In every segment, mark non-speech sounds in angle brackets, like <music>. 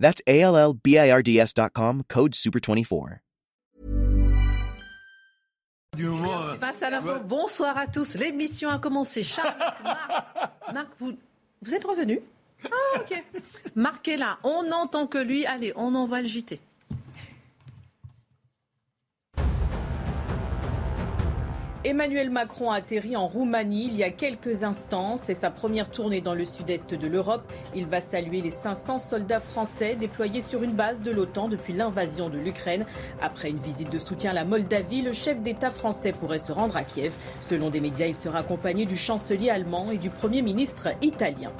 That's A L L B I R D S.com, code SUPER24. Face à l'info, bonsoir à tous. L'émission a commencé. Charlotte, Marc, Marc, vous, vous êtes revenu? Ah, ok. Marc est là. On n'entend que lui. Allez, on envoie le JT. Emmanuel Macron a atterri en Roumanie il y a quelques instants. C'est sa première tournée dans le sud-est de l'Europe. Il va saluer les 500 soldats français déployés sur une base de l'OTAN depuis l'invasion de l'Ukraine. Après une visite de soutien à la Moldavie, le chef d'État français pourrait se rendre à Kiev. Selon des médias, il sera accompagné du chancelier allemand et du Premier ministre italien.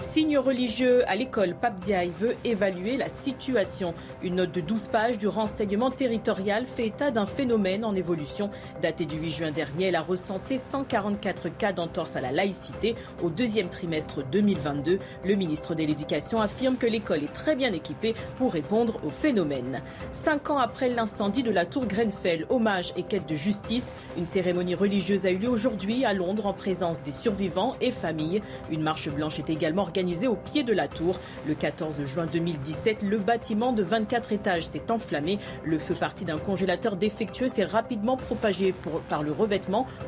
Signe religieux à l'école, Pape Diaye veut évaluer la situation. Une note de 12 pages du renseignement territorial fait état d'un phénomène en évolution. Daté du 8 juin dernier, elle a recensé 144 cas d'entorse à la laïcité au deuxième trimestre 2022. Le ministre de l'Éducation affirme que l'école est très bien équipée pour répondre au phénomène. Cinq ans après l'incendie de la tour Grenfell, hommage et quête de justice, une cérémonie religieuse a eu lieu aujourd'hui à Londres en présence des survivants et familles. Une marche blanche est également organisée au pied de la tour. Le 14 juin 2017, le bâtiment de 24 étages s'est enflammé. Le feu parti d'un congélateur défectueux s'est rapidement propagé par le revêtement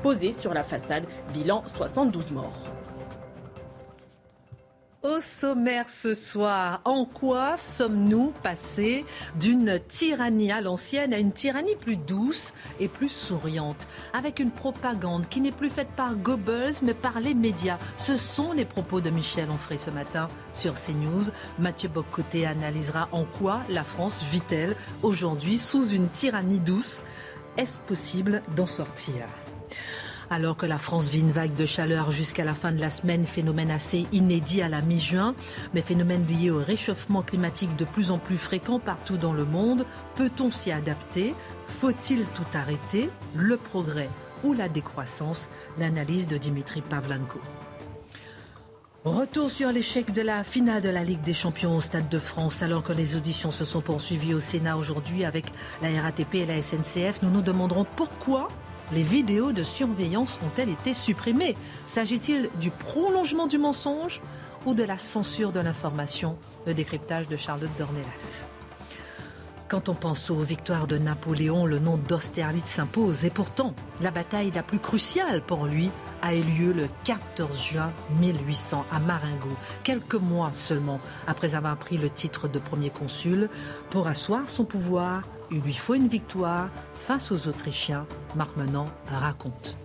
posé sur la façade. Bilan 72 morts. Au sommaire ce soir, en quoi sommes-nous passés d'une tyrannie à l'ancienne à une tyrannie plus douce et plus souriante, avec une propagande qui n'est plus faite par Goebbels mais par les médias Ce sont les propos de Michel Onfray ce matin sur CNews. Mathieu Boccoté analysera en quoi la France vit-elle aujourd'hui sous une tyrannie douce. Est-ce possible d'en sortir? Alors que la France vit une vague de chaleur jusqu'à la fin de la semaine, phénomène assez inédit à la mi-juin, mais phénomène lié au réchauffement climatique de plus en plus fréquent partout dans le monde, peut-on s'y adapter? Faut-il tout arrêter? Le progrès ou la décroissance? L'analyse de Dimitri Pavlenko. Retour sur l'échec de la finale de la Ligue des Champions au Stade de France. Alors que les auditions se sont poursuivies au Sénat aujourd'hui avec la RATP et la SNCF, nous nous demanderons pourquoi les vidéos de surveillance ont-elles été supprimées S'agit-il du prolongement du mensonge ou de la censure de l'information? Le décryptage de Charlotte Dornelas. Quand on pense aux victoires de Napoléon, le nom d'Austerlitz s'impose. Et pourtant, la bataille la plus cruciale pour lui a eu lieu le 14 juin 1800 à Marengo, quelques mois seulement après avoir pris le titre de premier consul. Pour asseoir son pouvoir, il lui faut une victoire face aux Autrichiens. Marc Menant raconte.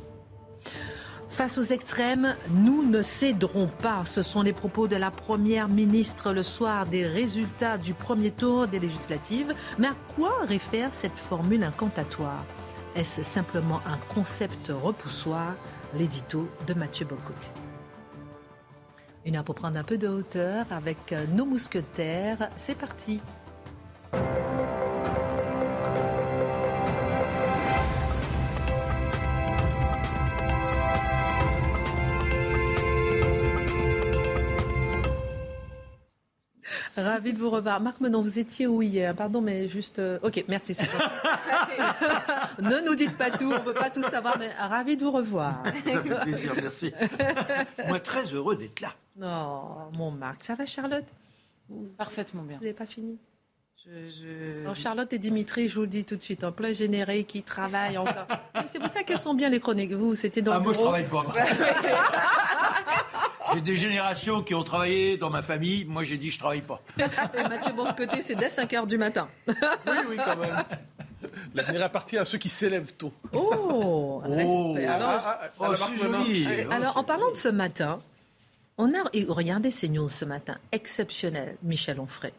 Face aux extrêmes, nous ne céderons pas. Ce sont les propos de la Première ministre le soir des résultats du premier tour des législatives. Mais à quoi réfère cette formule incantatoire? Est-ce simplement un concept repoussoir? L'édito de Mathieu Bocoté. Une heure pour prendre un peu de hauteur avec nos mousquetaires. C'est parti. Ravi de vous revoir. Marc Menon, vous étiez où hier? Pardon, mais juste. euh, Ok, merci. <laughs> ne nous dites pas tout, on ne veut pas tout savoir, mais ravi de vous revoir. Ça fait plaisir, merci. <laughs> Moi, très heureux d'être là. Non, mon Marc. Ça va, Charlotte? Parfaitement bien. Vous n'avez pas fini? Je, je- Alors, Charlotte et Dimitri, je vous le dis tout de suite, en plein générique, qui travaillent encore. <laughs> C'est pour ça qu'elles sont bien les chroniques. Vous, c'était dans Ah, le moi, je bureau. travaille pas. J'ai des générations qui ont travaillé dans ma famille. Moi, j'ai dit, je travaille pas. <laughs> Et Mathieu Bourcoté, c'est dès 5 h du matin. Oui, oui, quand même. L'avenir appartient à ceux qui s'élèvent tôt. Oh, respect. Alors, Ah, ah, Oh, ah, c'est Menon. joli. Oh, Alors, en parlant de ce matin, on a regardez ces news ce matin, exceptionnel, Michel Onfray.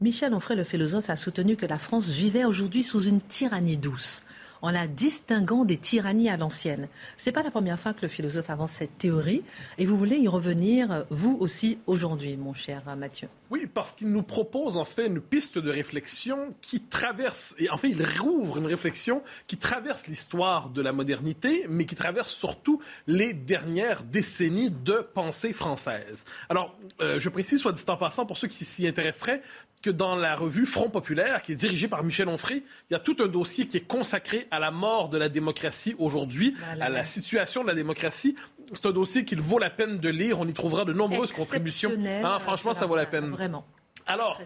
Michel Onfray, le philosophe, a soutenu que la France vivait aujourd'hui sous une tyrannie douce, en la distinguant des tyrannies à l'ancienne. C'est pas la première fois que le philosophe avance cette théorie, et vous voulez y revenir, euh, vous aussi, aujourd'hui, mon cher Mathieu. Oui, parce qu'il nous propose en fait une piste de réflexion qui traverse, et en fait il rouvre une réflexion qui traverse l'histoire de la modernité, mais qui traverse surtout les dernières décennies de pensée française. Alors, euh, je précise, soit dit en passant, pour ceux qui s'y intéresseraient, que dans la revue Front populaire, qui est dirigée par Michel Onfray, il y a tout un dossier qui est consacré à la mort de la démocratie aujourd'hui, à la situation de la démocratie. C'est un dossier qu'il vaut la peine de lire. On y trouvera de nombreuses contributions. Ah, franchement, ça vaut la peine. Vraiment. Alors,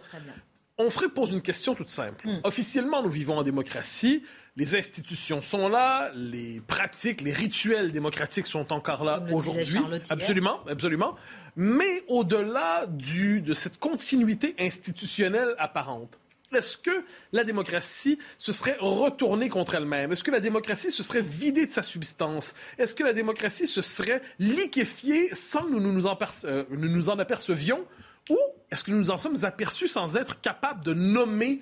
Onfray pose une question toute simple. Hmm. Officiellement, nous vivons en démocratie. Les institutions sont là, les pratiques, les rituels démocratiques sont encore là aujourd'hui. Absolument, absolument. Mais au-delà de cette continuité institutionnelle apparente, est-ce que la démocratie se serait retournée contre elle-même? Est-ce que la démocratie se serait vidée de sa substance? Est-ce que la démocratie se serait liquéfiée sans que nous nous en, euh, nous nous en apercevions? Ou est-ce que nous nous en sommes aperçus sans être capables de nommer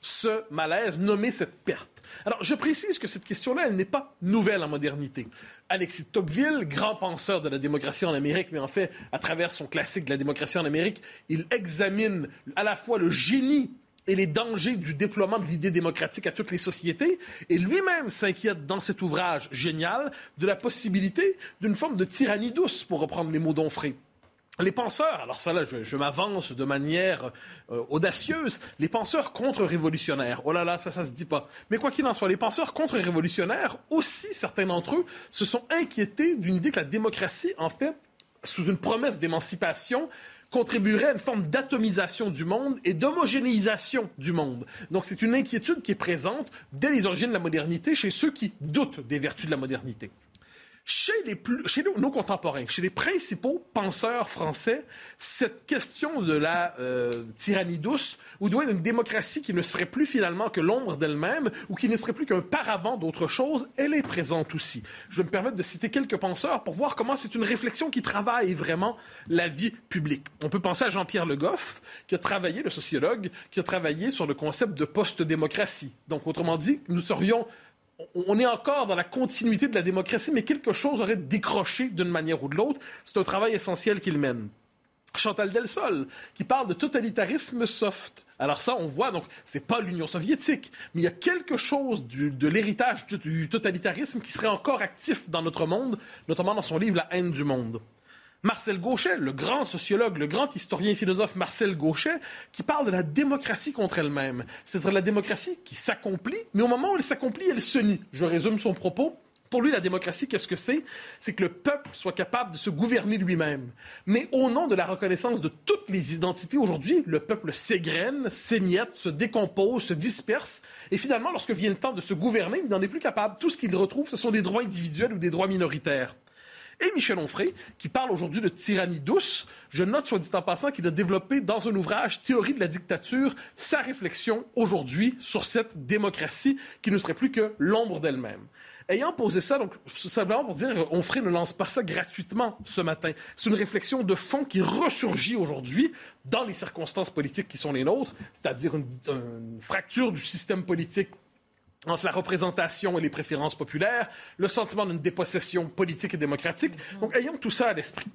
ce malaise, nommer cette perte? Alors, je précise que cette question-là, elle n'est pas nouvelle en modernité. Alexis de Tocqueville, grand penseur de la démocratie en Amérique, mais en fait, à travers son classique de la démocratie en Amérique, il examine à la fois le génie et les dangers du déploiement de l'idée démocratique à toutes les sociétés. Et lui-même s'inquiète dans cet ouvrage génial de la possibilité d'une forme de tyrannie douce, pour reprendre les mots d'Onfray. Les penseurs, alors ça là, je, m'avance de manière euh, audacieuse, les penseurs contre-révolutionnaires, oh là là, ça, ça se dit pas. Mais quoi qu'il en soit, les penseurs contre-révolutionnaires, aussi certains d'entre eux, se sont inquiétés d'une idée que la démocratie, en fait, sous une promesse d'émancipation, contribuerait à une forme d'atomisation du monde et d'homogénéisation du monde. Donc c'est une inquiétude qui est présente dès les origines de la modernité chez ceux qui doutent des vertus de la modernité chez, nos, contemporains, chez les principaux penseurs français, cette question de la euh, tyrannie douce, ou doit démocratie qui ne serait plus finalement que l'ombre d'elle-même, ou qui ne serait plus qu'un paravent d'autre chose, elle est présente aussi. Je vais me permettre de citer quelques penseurs pour voir comment c'est une réflexion qui travaille vraiment la vie publique. On peut penser à Jean-Pierre Le Goff, qui a travaillé, le sociologue, qui a travaillé sur le concept de post-démocratie. Donc, autrement dit, nous serions on est encore dans la continuité de la démocratie, mais quelque chose aurait décroché d'une manière ou de l'autre. C'est un travail essentiel qu'il mène. Chantal Delsol, qui parle de totalitarisme soft. Alors ça, on voit, donc, c'est pas l'Union soviétique, mais il y a quelque chose de l'héritage du totalitarisme qui serait encore actif dans notre monde, notamment dans son livre La haine du monde. Marcel Gauchet, le grand sociologue, le grand historien et philosophe Marcel Gauchet, qui parle de la démocratie contre elle-même. C'est-à-dire la démocratie qui s'accomplit, mais au moment où elle s'accomplit, elle se nie. Je résume son propos. Pour lui, la démocratie, qu'est-ce que c'est? C'est que le peuple soit capable de se gouverner lui-même. Mais au nom de la reconnaissance de toutes les identités aujourd'hui, le peuple s'égrène, s'émiette, se décompose, se disperse. Et finalement, lorsque vient le temps de se gouverner, il n'en est plus capable. Tout ce qu'il retrouve, ce sont des droits individuels ou des droits minoritaires et Michel Onfray, qui parle aujourd'hui de tyrannie douce. Je note, soit dit en passant, qu'il a développé dans un ouvrage Théorie de la dictature sa réflexion aujourd'hui sur cette démocratie qui ne serait plus que l'ombre d'elle-même. Ayant posé ça, donc simplement pour dire, Onfray ne lance pas ça gratuitement ce matin. C'est une réflexion de fond qui ressurgit aujourd'hui dans les circonstances politiques qui sont les nôtres, c'est-à-dire une, une fracture du système politique entre la représentation et les préférences populaires, le sentiment d'une dépossession politique et démocratique. Donc, ayons tout ça à l'esprit.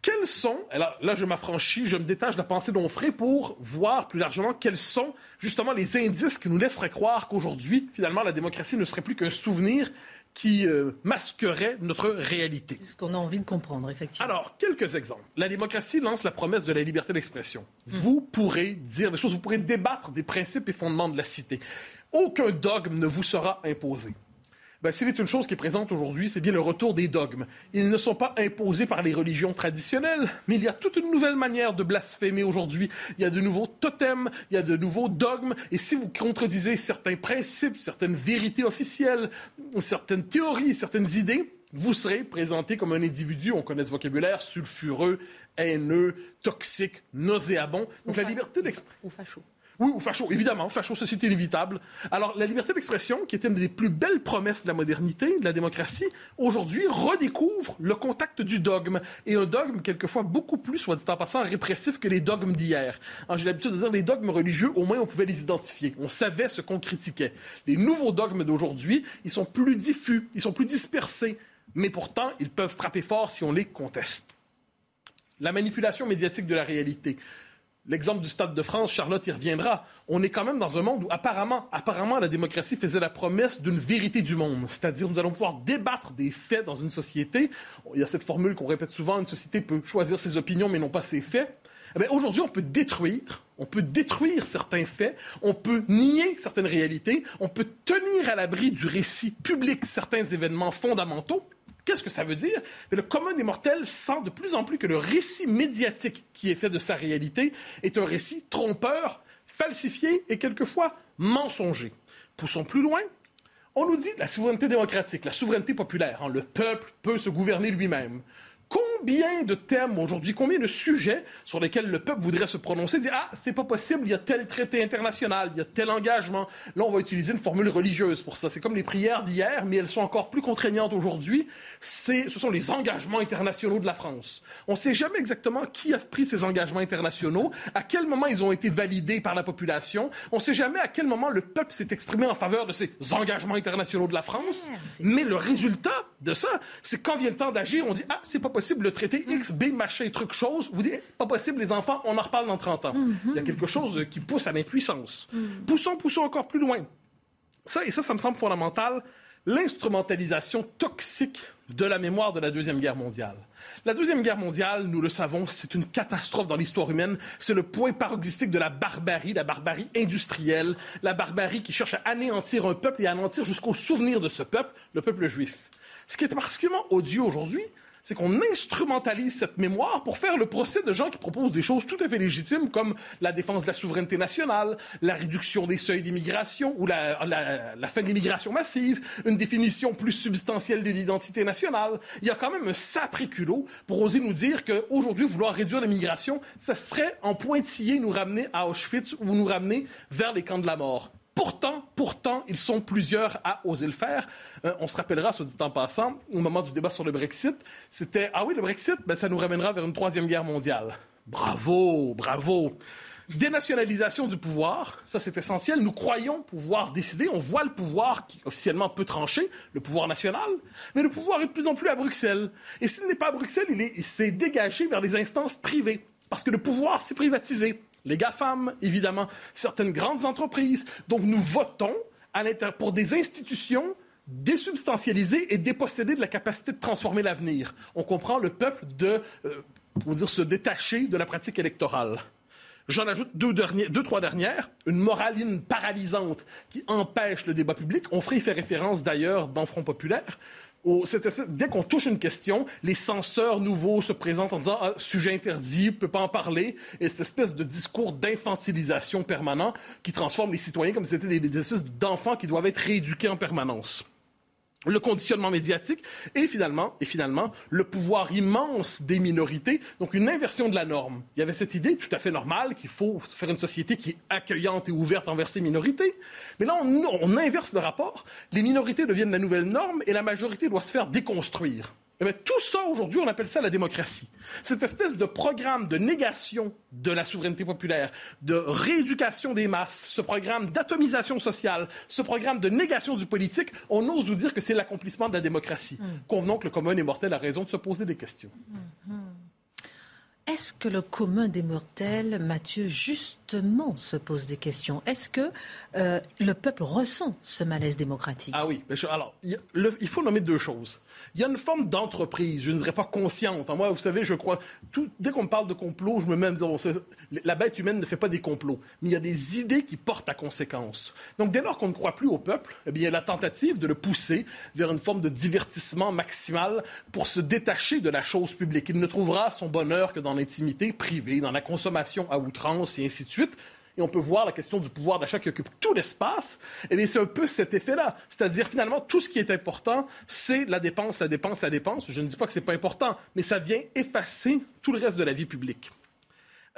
Quels sont, alors là je m'affranchis, je me détache de la pensée d'Onfray pour voir plus largement quels sont justement les indices qui nous laisseraient croire qu'aujourd'hui, finalement, la démocratie ne serait plus qu'un souvenir qui euh, masquerait notre réalité. C'est ce qu'on a envie de comprendre, effectivement. Alors, quelques exemples. La démocratie lance la promesse de la liberté d'expression. Vous pourrez dire des choses, vous pourrez débattre des principes et fondements de la cité. Aucun dogme ne vous sera imposé. Ben, s'il est une chose qui est présente aujourd'hui, c'est bien le retour des dogmes. Ils ne sont pas imposés par les religions traditionnelles, mais il y a toute une nouvelle manière de blasphémer aujourd'hui. Il y a de nouveaux totems, il y a de nouveaux dogmes, et si vous contredisez certains principes, certaines vérités officielles, certaines théories, certaines idées, vous serez présenté comme un individu, on connaît ce vocabulaire, sulfureux, haineux, toxique, nauséabond. Donc la liberté d'expression. Ou facho. Oui, ou facho, évidemment. Facho, c'est inévitable. Alors, la liberté d'expression, qui était une des plus belles promesses de la modernité, de la démocratie, aujourd'hui redécouvre le contact du dogme. Et un dogme, quelquefois, beaucoup plus, soit dit en passant, répressif que les dogmes d'hier. J'ai l'habitude de dire, les dogmes religieux, au moins, on pouvait les identifier. On savait ce qu'on critiquait. Les nouveaux dogmes d'aujourd'hui, ils sont plus diffus, ils sont plus dispersés. Mais pourtant, ils peuvent frapper fort si on les conteste. La manipulation médiatique de la réalité l'exemple du Stade de France, Charlotte y reviendra. On est quand même dans un monde où apparemment, apparemment, la démocratie faisait la promesse d'une vérité du monde. C'est-à-dire, nous allons pouvoir débattre des faits dans une société. Il y a cette formule qu'on répète souvent, une société peut choisir ses opinions mais non pas ses faits. Eh aujourd'hui, on peut détruire, on peut détruire certains faits, on peut nier certaines réalités, on peut tenir à l'abri du récit public certains événements fondamentaux. Qu'est-ce que ça veut dire? le commun des mortels sent de plus en plus que le récit médiatique qui est fait de sa réalité est un récit trompeur, falsifié et quelquefois mensonger. Poussons plus loin. On nous dit la souveraineté démocratique, la souveraineté populaire. Hein, le peuple peut se gouverner lui-même combien de thèmes aujourd'hui, combien de sujets sur lesquels le peuple voudrait se prononcer, dire Ah, c'est pas possible, il y a tel traité international, il y a tel engagement. Là, on va utiliser une formule religieuse pour ça. C'est comme les prières d'hier, mais elles sont encore plus contraignantes aujourd'hui. Ce sont les engagements internationaux de la France. On ne sait jamais exactement qui a pris ces engagements internationaux, à quel moment ils ont été validés par la population. On ne sait jamais à quel moment le peuple s'est exprimé en faveur de ces engagements internationaux de la France. Mais le résultat de ça, c'est quand vient le temps d'agir, on dit Ah, c'est pas possible, le traité X, B, machin, truc, chose. Vous dites Pas possible, les enfants, on en reparle dans 30 ans. Il y a quelque chose qui pousse à l'impuissance. Poussons, poussons encore plus loin. Ça, et ça, ça me semble fondamental l'instrumentalisation toxique de la mémoire de la Deuxième Guerre mondiale. La Deuxième Guerre mondiale, nous le savons, c'est une catastrophe dans l'histoire humaine. C'est le point paroxystique de la barbarie, la barbarie industrielle, la barbarie qui cherche à anéantir un peuple et à anéantir jusqu'au souvenir de ce peuple, le peuple juif. Ce qui est particulièrement odieux aujourd'hui, c'est qu'on instrumentalise cette mémoire pour faire le procès de gens qui proposent des choses tout à fait légitimes comme la défense de la souveraineté nationale, la réduction des seuils d'immigration ou la, fin de l'immigration massive, une définition plus substantielle de l'identité nationale. Il y a quand même un sacré culot pour oser nous dire qu'aujourd'hui, vouloir réduire l'immigration, ça serait en pointillé nous ramener à Auschwitz ou nous ramener vers les camps de la mort. Pourtant, pourtant, ils sont plusieurs à oser le faire. Euh, on se rappellera, soit dit en passant, au moment du débat sur le Brexit, c'était ah oui, le Brexit, ben, ça nous ramènera vers une troisième guerre mondiale. Bravo, bravo. Dénationalisation du pouvoir, ça c'est essentiel. Nous croyons pouvoir décider. On voit le pouvoir qui officiellement peut trancher, le pouvoir national, mais le pouvoir est de plus en plus à Bruxelles. Et s'il n'est pas à Bruxelles, il s'est dégagé vers les instances privées, parce que le pouvoir s'est privatisé les GAFAM, évidemment, certaines grandes entreprises. Donc nous votons pour des institutions désubstantialisées et dépossédées de la capacité de transformer l'avenir. On comprend le peuple de, euh, dire, se détacher de la pratique électorale. J'en ajoute deux, deux, trois dernières. Une moraline paralysante qui empêche le débat public. On ferait y faire référence d'ailleurs dans Front populaire dès qu'on touche une question, les censeurs nouveaux se présentent en disant ah, sujet interdit, peut pas en parler, et cette espèce de discours d'infantilisation permanent qui transforme les citoyens comme si c'était des, des espèces d'enfants qui doivent être rééduqués en permanence le conditionnement médiatique et finalement, et finalement, le pouvoir immense des minorités, donc une inversion de la norme. Il y avait cette idée tout à fait normale qu'il faut faire une société qui est accueillante et ouverte envers ces minorités. Mais là, on inverse le rapport. Les minorités deviennent la nouvelle norme et la majorité doit se faire déconstruire. Eh tout ça, aujourd'hui, on appelle ça la démocratie. Cette espèce de programme de négation de la souveraineté populaire, de rééducation des masses, ce programme d'atomisation sociale, ce programme de négation du politique, on ose nous dire que c'est l'accomplissement de la démocratie. Mm. Convenons que le commun des mortels a raison de se poser des questions. Mm-hmm. Est-ce que le commun des mortels, Mathieu, justement se pose des questions? Est-ce que euh, le peuple ressent ce malaise démocratique? Ah oui. Alors, il faut nommer deux choses il y a une forme d'entreprise, je ne dirais pas consciente. Moi, vous savez, je crois, tout, dès qu'on me parle de complot, je me mets à me dire, la bête humaine ne fait pas des complots, mais il y a des idées qui portent à conséquence. Donc, dès lors qu'on ne croit plus au peuple, eh bien, il y a la tentative de le pousser vers une forme de divertissement maximal pour se détacher de la chose publique. Il ne trouvera son bonheur que dans l'intimité privée, dans la consommation à outrance et ainsi de suite et on peut voir la question du pouvoir d'achat qui occupe tout l'espace, et bien c'est un peu cet effet-là. C'est-à-dire, finalement, tout ce qui est important, c'est la dépense, la dépense, la dépense. Je ne dis pas que c'est pas important, mais ça vient effacer tout le reste de la vie publique.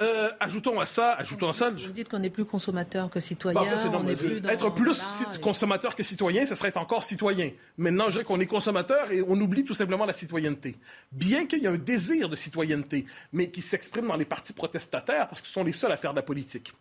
Euh, ajoutons à ça, ajoutons à ça. Vous dites qu'on n'est plus consommateur que citoyen. Être plus consommateur que citoyen, ce serait être encore citoyen. Maintenant, je dirais qu'on est consommateur et on oublie tout simplement la citoyenneté. Bien qu'il y ait un désir de citoyenneté, mais qui s'exprime dans les partis protestataires parce que ce sont les seuls à faire de la politique.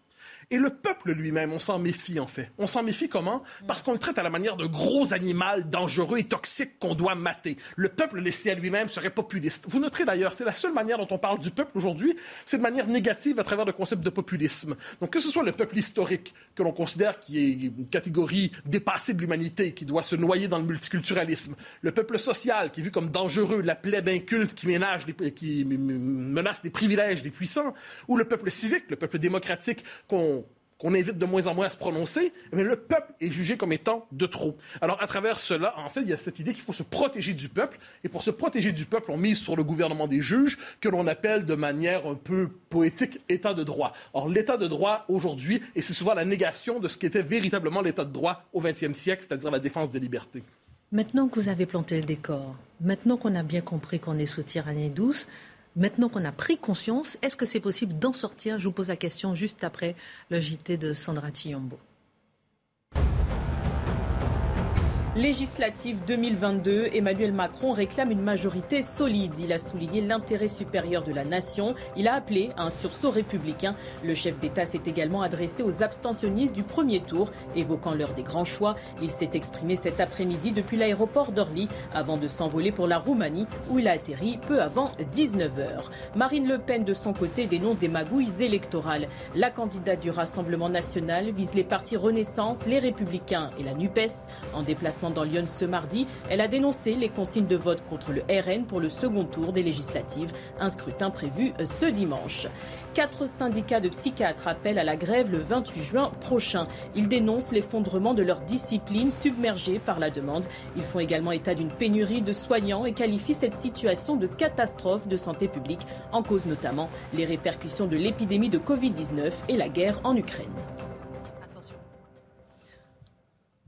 Et le peuple lui-même, on s'en méfie en fait. On s'en méfie comment? Parce qu'on le traite à la manière de gros animal dangereux et toxique qu'on doit mater. Le peuple laissé à lui-même serait populiste. Vous noterez d'ailleurs, c'est la seule manière dont on parle du peuple aujourd'hui, c'est de manière négative à travers le concept de populisme. Donc que ce soit le peuple historique, que l'on considère qui est une catégorie dépassée de l'humanité, qui doit se noyer dans le multiculturalisme, le peuple social, qui est vu comme dangereux, la plèbe inculte qui, ménage qui menace des privilèges des puissants, ou le peuple civique, le peuple démocratique qu'on qu'on invite de moins en moins à se prononcer, mais le peuple est jugé comme étant de trop. Alors, à travers cela, en fait, il y a cette idée qu'il faut se protéger du peuple. Et pour se protéger du peuple, on mise sur le gouvernement des juges, que l'on appelle de manière un peu poétique État de droit. Or, l'État de droit aujourd'hui, et c'est souvent la négation de ce qu'était véritablement l'État de droit au XXe siècle, c'est-à-dire la défense des libertés. Maintenant que vous avez planté le décor, maintenant qu'on a bien compris qu'on est sous tyrannie douce, Maintenant qu'on a pris conscience, est-ce que c'est possible d'en sortir? Je vous pose la question juste après le JT de Sandra Tiombo. Législative 2022, Emmanuel Macron réclame une majorité solide. Il a souligné l'intérêt supérieur de la nation. Il a appelé à un sursaut républicain. Le chef d'État s'est également adressé aux abstentionnistes du premier tour, évoquant l'heure des grands choix. Il s'est exprimé cet après-midi depuis l'aéroport d'Orly avant de s'envoler pour la Roumanie où il a atterri peu avant 19h. Marine Le Pen, de son côté, dénonce des magouilles électorales. La candidate du Rassemblement national vise les partis Renaissance, les Républicains et la NUPES en déplacement dans Lyon ce mardi, elle a dénoncé les consignes de vote contre le RN pour le second tour des législatives, un scrutin prévu ce dimanche. Quatre syndicats de psychiatres appellent à la grève le 28 juin prochain. Ils dénoncent l'effondrement de leur discipline submergée par la demande. Ils font également état d'une pénurie de soignants et qualifient cette situation de catastrophe de santé publique, en cause notamment les répercussions de l'épidémie de Covid-19 et la guerre en Ukraine.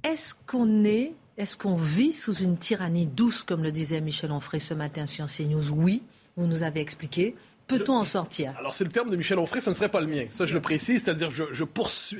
Est-ce qu'on est est-ce qu'on vit sous une tyrannie douce, comme le disait Michel Onfray ce matin sur CNews Oui, vous nous avez expliqué. Peut-on en sortir? Alors, c'est le terme de Michel Onfray, ce ne serait pas le mien. Ça, je le précise, c'est-à-dire, je, je,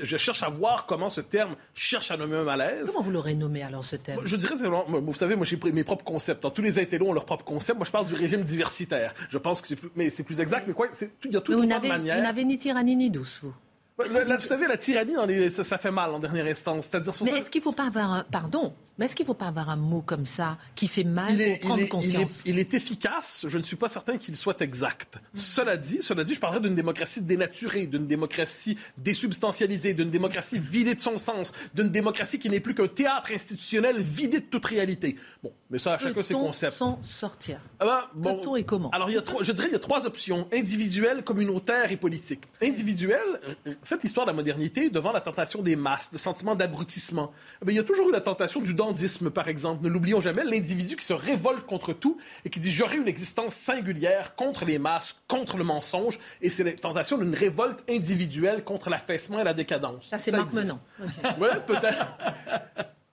je cherche à voir comment ce terme cherche à nommer un malaise. Comment vous l'aurez nommé, alors, ce terme? Je dirais, vous savez, moi, j'ai mes propres concepts. tous les intellos ont leurs propres concepts. Moi, je parle du régime diversitaire. Je pense que c'est plus, mais c'est plus exact. Mais quoi, il y a toute une manière. Vous n'avez ni tyrannie ni douce, vous vous savez, la tyrannie, ça, fait mal en dernière instance. C'est-à-dire, mais est-ce qu'il ne faut pas avoir un... Pardon, mais est-ce qu'il ne faut pas avoir un mot comme ça qui fait mal il pour prendre conscience? il est, efficace. Je ne suis pas certain qu'il soit exact. Cela dit, cela dit, je parlerai d'une démocratie dénaturée, d'une démocratie désubstantialisée, d'une démocratie vidée de son sens, d'une démocratie qui n'est plus qu'un théâtre institutionnel vidé de toute réalité. Bon, mais ça, à chacun ses concepts. Sans sortir? Ah ben, bon, et comment? Alors, il y a trois, je dirais, il y a trois options individuelle, communautaire et politique. Individuelle, faites l'histoire de la modernité devant la tentation des masses, le sentiment d'abrutissement. Eh il y a toujours eu la tentation du par exemple. Ne l'oublions jamais, l'individu qui se révolte contre tout et qui dit j'aurai une existence singulière contre les masses, contre le mensonge. Et c'est la tentation d'une révolte individuelle contre l'affaissement et la décadence. Ça, c'est Marc Menon. Oui, peut-être.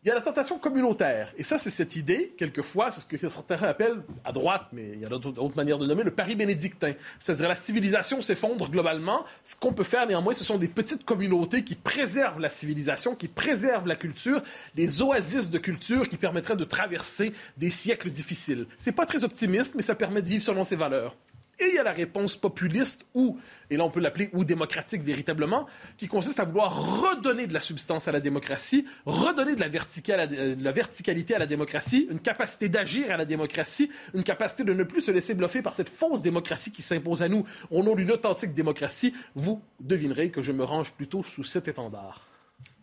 Il y a la tentation communautaire. Et ça, c'est cette idée, quelquefois, c'est ce que certains appellent, à droite, mais il y a d'autres manières de le nommer, le pari bénédictin. C'est-à-dire la civilisation s'effondre globalement. Ce qu'on peut faire, néanmoins, ce sont des petites communautés qui préservent la civilisation, qui préservent la culture, les oasis de culture qui permettraient de traverser des siècles difficiles. C'est pas très optimiste, mais ça permet de vivre selon ses valeurs. Et il y a la réponse populiste ou, et là on peut l'appeler ou démocratique véritablement, qui consiste à vouloir redonner de la substance à la démocratie, redonner de la, euh, de la verticalité à la démocratie, une capacité d'agir à la démocratie, une capacité de ne plus se laisser bluffer par cette fausse démocratie qui s'impose à nous au nom d'une authentique démocratie. Vous devinerez que je me range plutôt sous cet étendard.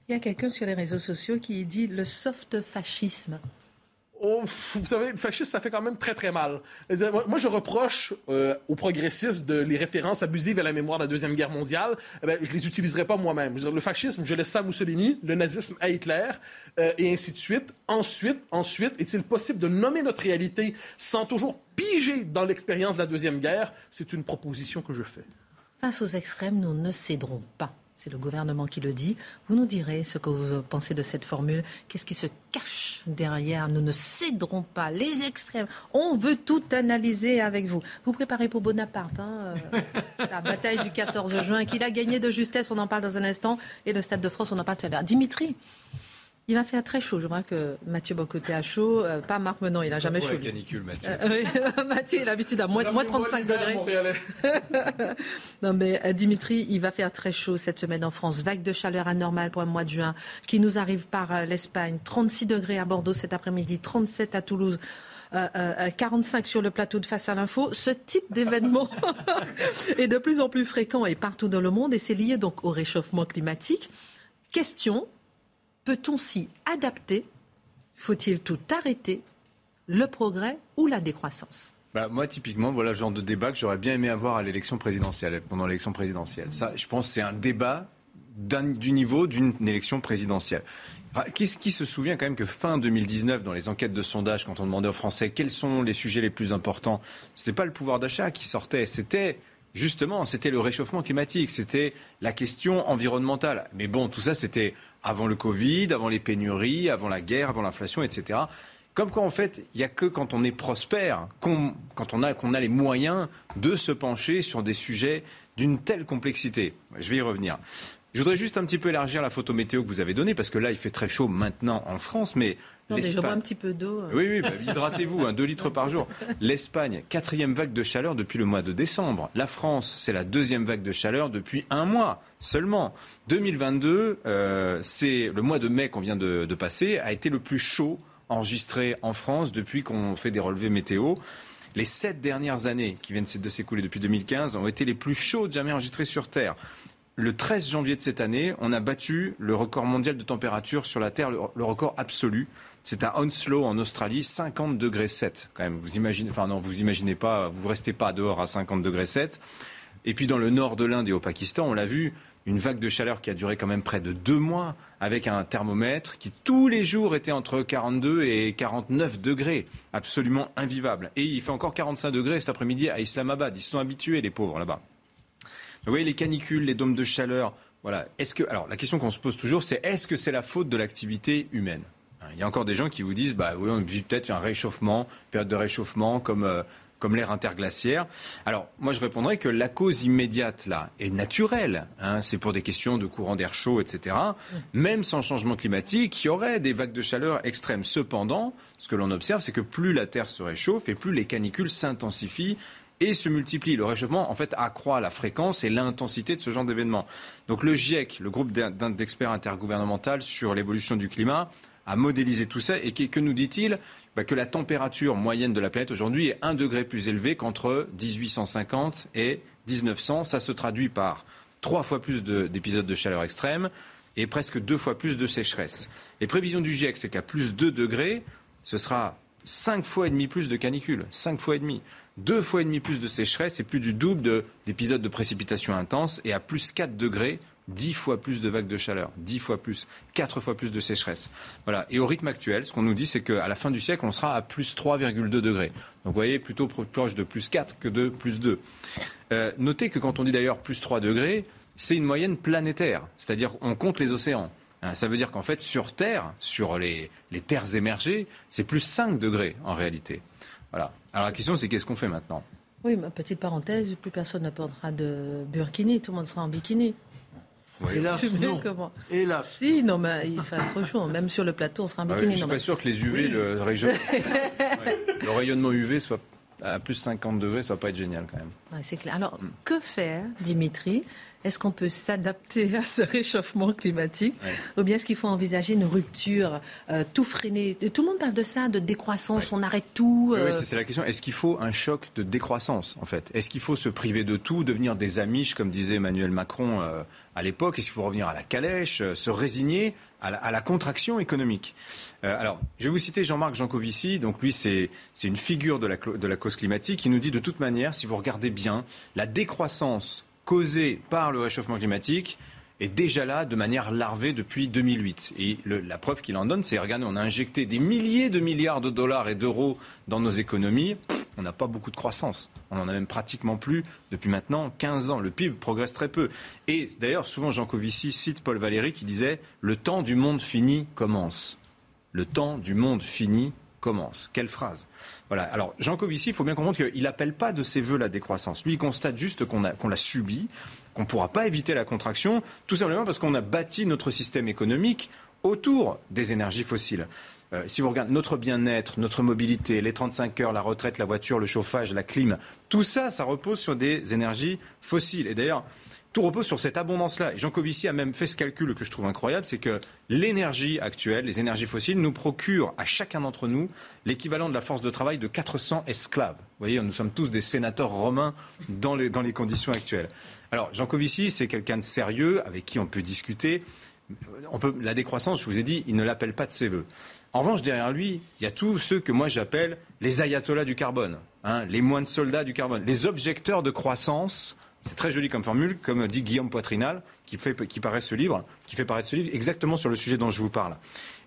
Il y a quelqu'un sur les réseaux sociaux qui dit le soft fascisme. Oh, vous savez, le fascisme, ça fait quand même très, très mal. Moi, je reproche euh, aux progressistes de les références abusives à la mémoire de la Deuxième Guerre mondiale. Eh bien, je les utiliserai pas moi-même. Le fascisme, je laisse ça à Mussolini, le nazisme à Hitler, euh, et ainsi de suite. Ensuite, ensuite, est-il possible de nommer notre réalité sans toujours piger dans l'expérience de la Deuxième Guerre? C'est une proposition que je fais. Face aux extrêmes, nous ne céderons pas c'est le gouvernement qui le dit. Vous nous direz ce que vous pensez de cette formule. Qu'est-ce qui se cache derrière Nous ne céderons pas les extrêmes. On veut tout analyser avec vous. Vous préparez pour Bonaparte, hein, euh, <laughs> la bataille du 14 juin, qu'il a gagné de justesse, on en parle dans un instant, et le Stade de France, on en parle tout à l'heure. Dimitri, Il va faire très chaud. Je vois que Mathieu Bocoté a chaud. Euh, pas Marc Menon, il n'a jamais chaud. canicule, Mathieu. Euh, <laughs> Mathieu, il a l'habitude à moins, 35 degrés. <laughs> non, mais euh, Dimitri, il va faire très chaud cette semaine en France. Vague de chaleur anormale pour le mois de juin qui nous arrive par l'Espagne. 36 degrés à Bordeaux cet après-midi, 37 à Toulouse. 45 sur le plateau de Face à l'info. Ce type d'événement <laughs> est de plus en plus fréquent et partout dans le monde et c'est lié donc au réchauffement climatique. Question Peut-on s'y adapter? Faut-il tout arrêter Le progrès ou la décroissance? Bah, moi, typiquement, voilà le genre de débat que j'aurais bien aimé avoir à l'élection présidentielle, pendant l'élection présidentielle. Ça, je pense, c'est un débat du niveau d'une élection présidentielle. Qu'est-ce qui se souvient quand même que fin 2019, dans les enquêtes de sondage, quand on demandait aux Français quels sont les sujets les plus importants, ce n'était pas le pouvoir d'achat qui sortait, c'était justement, c'était le réchauffement climatique, c'était la question environnementale. Mais bon, tout ça, c'était avant le Covid, avant les pénuries, avant la guerre, avant l'inflation, etc. Comme quoi, en fait, il n'y a que quand on est prospère, quand on a, qu'on a les moyens de se pencher sur des sujets d'une telle complexité. Je vais y revenir. Je voudrais juste un petit peu élargir la photo météo que vous avez donnée, parce que là, il fait très chaud maintenant en France, mais Un petit peu d'eau. Oui, oui, bah, hydratez-vous, 2 litres par jour. <laughs> L'Espagne, quatrième vague de chaleur depuis le mois de décembre. La France, c'est la deuxième vague de chaleur depuis un mois seulement. 2022, euh, c'est le mois de mai qu'on vient de, de passer, a été le plus chaud enregistré en France depuis qu'on fait des relevés météo. Les sept dernières années qui viennent de s'écouler depuis 2015 ont été les plus chaudes jamais enregistrées sur Terre le 13 janvier de cette année, on a battu le record mondial de température sur la Terre, le, record absolu. C'est à Onslow en Australie, 50 degrés 7 quand même. Vous imaginez, enfin non, vous imaginez pas, vous restez pas dehors à 50 degrés 7. Et puis dans le nord de l'Inde et au Pakistan, on l'a vu, une vague de chaleur qui a duré quand même près de deux mois, avec un thermomètre qui tous les jours était entre 42 et 49 degrés, absolument invivable. Et il fait encore 45 degrés cet après-midi à Islamabad. Ils sont habitués, les pauvres, là-bas. Vous voyez les canicules, les dômes de chaleur. Voilà. Est-ce que alors la question qu'on se pose toujours, c'est est-ce que c'est la faute de l'activité humaine? Il y a encore des gens qui vous disent bah oui, on vit peut-être un réchauffement, période de réchauffement comme euh, comme l'ère interglaciaire. Alors, moi, je répondrais que la cause immédiate, là, est naturelle. Hein, c'est pour des questions de courant d'air chaud, etc. Même sans changement climatique, il y aurait des vagues de chaleur extrêmes. Cependant, ce que l'on observe, c'est que plus la Terre se réchauffe et plus les canicules s'intensifient et se multiplie. Le réchauffement, en fait, accroît la fréquence et l'intensité de ce genre d'événements. Donc le GIEC, le groupe d'experts intergouvernemental sur l'évolution du climat, a modélisé tout ça et que, nous dit-il bah, Que la température moyenne de la planète aujourd'hui est un degré plus élevée qu'entre 1850 et 1900. Ça se traduit par trois fois plus d'épisodes de, chaleur extrême et presque deux fois plus de sécheresse. Les prévisions du GIEC, c'est qu'à plus 2 degrés, ce sera cinq fois et demi plus de canicules. Cinq fois et demi deux fois et demi plus de sécheresse et plus du double d'épisodes de, précipitations intenses et à plus 4 degrés, dix fois plus de vagues de chaleur, dix fois plus, quatre fois plus de sécheresse. Voilà. Et au rythme actuel, ce qu'on nous dit, c'est qu'à la fin du siècle, on sera à plus 3,2 degrés. Donc vous voyez, plutôt proche de plus 4 que de plus 2. Euh, notez que quand on dit d'ailleurs plus 3 degrés, c'est une moyenne planétaire, c'est-à-dire on compte les océans. Hein, ça veut dire qu'en fait, sur Terre, sur les, les terres émergées, c'est plus 5 degrés en réalité. Voilà. Alors la question, c'est qu'est-ce qu'on fait maintenant? Oui, ma petite parenthèse, plus personne ne portera de burkini, tout le monde sera en bikini. Oui. Hélas, non. Hélas. Si, non, mais il fait trop chaud. Même sur le plateau, on sera en ah bikini. je ne suis pas sûr que les UV, <laughs> le, rayonnement UV soit à plus de 50 degrés, ça va pas être génial quand même. c'est clair. Alors, que faire, Dimitri, est-ce qu'on peut s'adapter à ce réchauffement climatique? Ou bien est-ce qu'il faut envisager une rupture, euh, tout freiner Tout le monde parle de ça, de décroissance, on arrête tout. Oui, euh. c'est la question. Est-ce qu'il faut un choc de décroissance, en fait? Est-ce qu'il faut se priver de tout, devenir des amiches, comme disait Emmanuel Macron euh, à l'époque? Est-ce qu'il faut revenir à la calèche, se résigner à la, contraction économique Alors, je vais vous citer Jean-Marc Jancovici. Donc, lui, c'est une figure de la, de la cause climatique. Il nous dit de toute manière, si vous regardez bien, la décroissance causée par le réchauffement climatique est déjà là de manière larvée depuis 2008. Et la preuve qu'il en donne, c'est, regardez, on a injecté des milliers de milliards de dollars et d'euros dans nos économies. On n'a pas beaucoup de croissance. On n'en a même pratiquement plus depuis maintenant 15 ans. Le PIB progresse très peu. Et d'ailleurs, souvent, Jean Covici cite Paul Valéry qui disait Le temps du monde fini commence. Le temps du monde fini commence. Quelle phrase Voilà. Alors, Jean Covici, il faut bien comprendre qu'il n'appelle pas de ses voeux la décroissance. Lui, il constate juste qu'on l'a subi, qu'on ne pourra pas éviter la contraction, tout simplement parce qu'on a bâti notre système économique autour des énergies fossiles. Euh, si vous regardez notre bien-être, notre mobilité, les 35 heures, la retraite, la voiture, le chauffage, la clim, tout ça, ça repose sur des énergies fossiles. Et d'ailleurs, tout repose sur cette abondance-là. Et Jean Covici a même fait ce calcul que je trouve incroyable, c'est que l'énergie actuelle, les énergies fossiles, nous procurent à chacun d'entre nous l'équivalent de la force de travail de 400 esclaves. Vous voyez, nous sommes tous des sénateurs romains dans les, dans les conditions actuelles. Alors, Jean Covici, c'est quelqu'un de sérieux avec qui on peut discuter. On peut, la décroissance, je vous ai dit, il ne l'appelle pas de ses voeux. En revanche, derrière lui, il y a tous ceux que moi j'appelle les ayatollahs du carbone, hein, les moines soldats du carbone, les objecteurs de croissance c'est très joli comme formule, comme dit Guillaume Poitrinal, qui, fait, qui ce livre, qui fait paraître ce livre exactement sur le sujet dont je vous parle.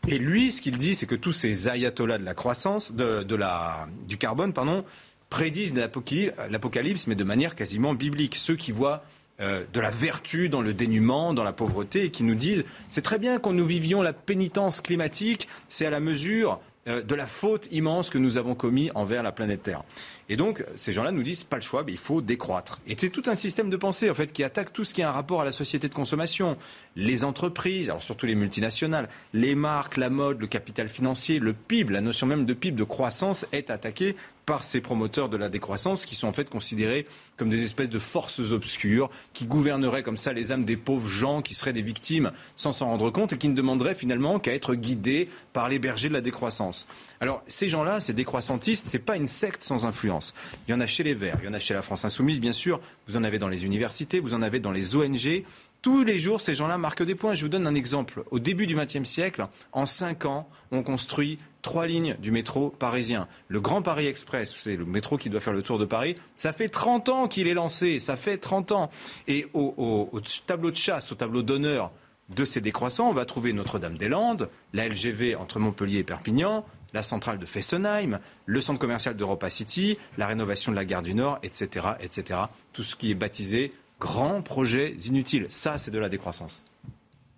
Et lui, ce qu'il dit, c'est que tous ces ayatollahs de la croissance, de, la, du carbone, pardon, prédisent l'apocalypse, mais de manière quasiment biblique. Ceux qui voient euh, de la vertu dans le dénuement, dans la pauvreté, et qui nous disent c'est très bien qu'on nous vivions la pénitence climatique, c'est à la mesure euh, de la faute immense que nous avons commis envers la planète Terre. Et donc, ces gens-là nous disent pas le choix, mais il faut décroître. Et c'est tout un système de pensée, en fait, qui attaque tout ce qui a un rapport à la société de consommation. Les entreprises, alors surtout les multinationales, les marques, la mode, le capital financier, le PIB, la notion même de PIB, de croissance, est attaquée par ces promoteurs de la décroissance qui sont en fait considérés comme des espèces de forces obscures qui gouverneraient comme ça les âmes des pauvres gens qui seraient des victimes sans s'en rendre compte et qui ne demanderaient finalement qu'à être guidés par les bergers de la décroissance. Alors ces gens-là, ces décroissantistes, c'est pas une secte sans influence. Il y en a chez les Verts, il y en a chez la France Insoumise bien sûr, vous en avez dans les universités, vous en avez dans les ONG. Tous les jours, ces gens-là marquent des points. Je vous donne un exemple. Au début du XXe siècle, en cinq ans, on construit trois lignes du métro parisien. Le Grand Paris Express, c'est le métro qui doit faire le tour de Paris, ça fait 30 ans qu'il est lancé, ça fait 30 ans. Et au, tableau de chasse, au tableau d'honneur de ces décroissants, on va trouver Notre-Dame-des-Landes, la LGV entre Montpellier et Perpignan, la centrale de Fessenheim, le centre commercial d'Europa City, la rénovation de la gare du Nord, etc., etc. Tout ce qui est baptisé grands projets inutiles. Ça, c'est de la décroissance.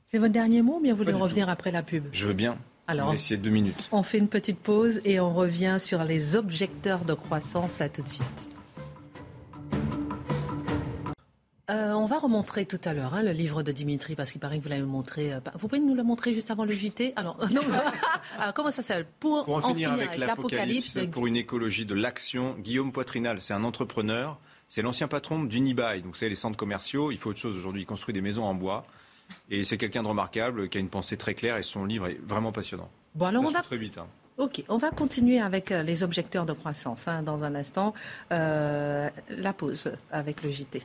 C'est votre dernier mot ou bien vous voulez revenir après la pub? Je veux bien. Alors, on essayer deux minutes. On fait une petite pause et on revient sur les objecteurs de croissance. À tout de suite. Euh, on va remontrer tout à l'heure hein, le livre de Dimitri, parce qu'il paraît que vous l'avez montré. Euh, vous pouvez nous le montrer juste avant le JT Alors, <laughs> non, Alors comment ça s'appelle pour, en, finir, avec, l'apocalypse, pour une écologie de l'action, Guillaume Poitrinal, c'est un entrepreneur. C'est l'ancien patron d'Unibail. Donc, vous savez, les centres commerciaux, il faut autre chose aujourd'hui. Il construit des maisons en bois. Et c'est quelqu'un de remarquable, qui a une pensée très claire et son livre est vraiment passionnant. Bon, alors on va... très vite. Hein. Ok, on va continuer avec euh, les objecteurs de croissance hein, dans un instant. Euh, la pause avec le JT.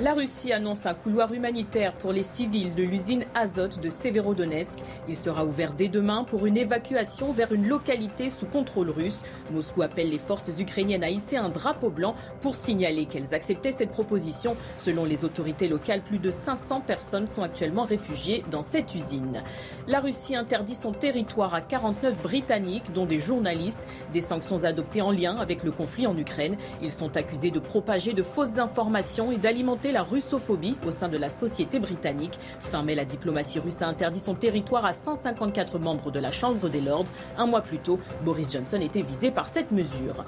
La Russie annonce un couloir humanitaire pour les civils de l'usine Azot de Severodonetsk. Il sera ouvert dès demain pour une évacuation vers une localité sous contrôle russe. Moscou appelle les forces ukrainiennes à hisser un drapeau blanc pour signaler qu'elles acceptaient cette proposition. Selon les autorités locales, plus de 500 personnes sont actuellement réfugiées dans cette usine. La Russie interdit son territoire à 49 Britanniques, dont des journalistes. Des sanctions adoptées en lien avec le conflit en Ukraine. Ils sont accusés de propager de fausses informations et d'alimenter la russophobie au sein de la société britannique. Fin mai, la diplomatie russe a interdit son territoire à 154 membres de la Chambre des Lords. Un mois plus tôt, Boris Johnson était visé par cette mesure.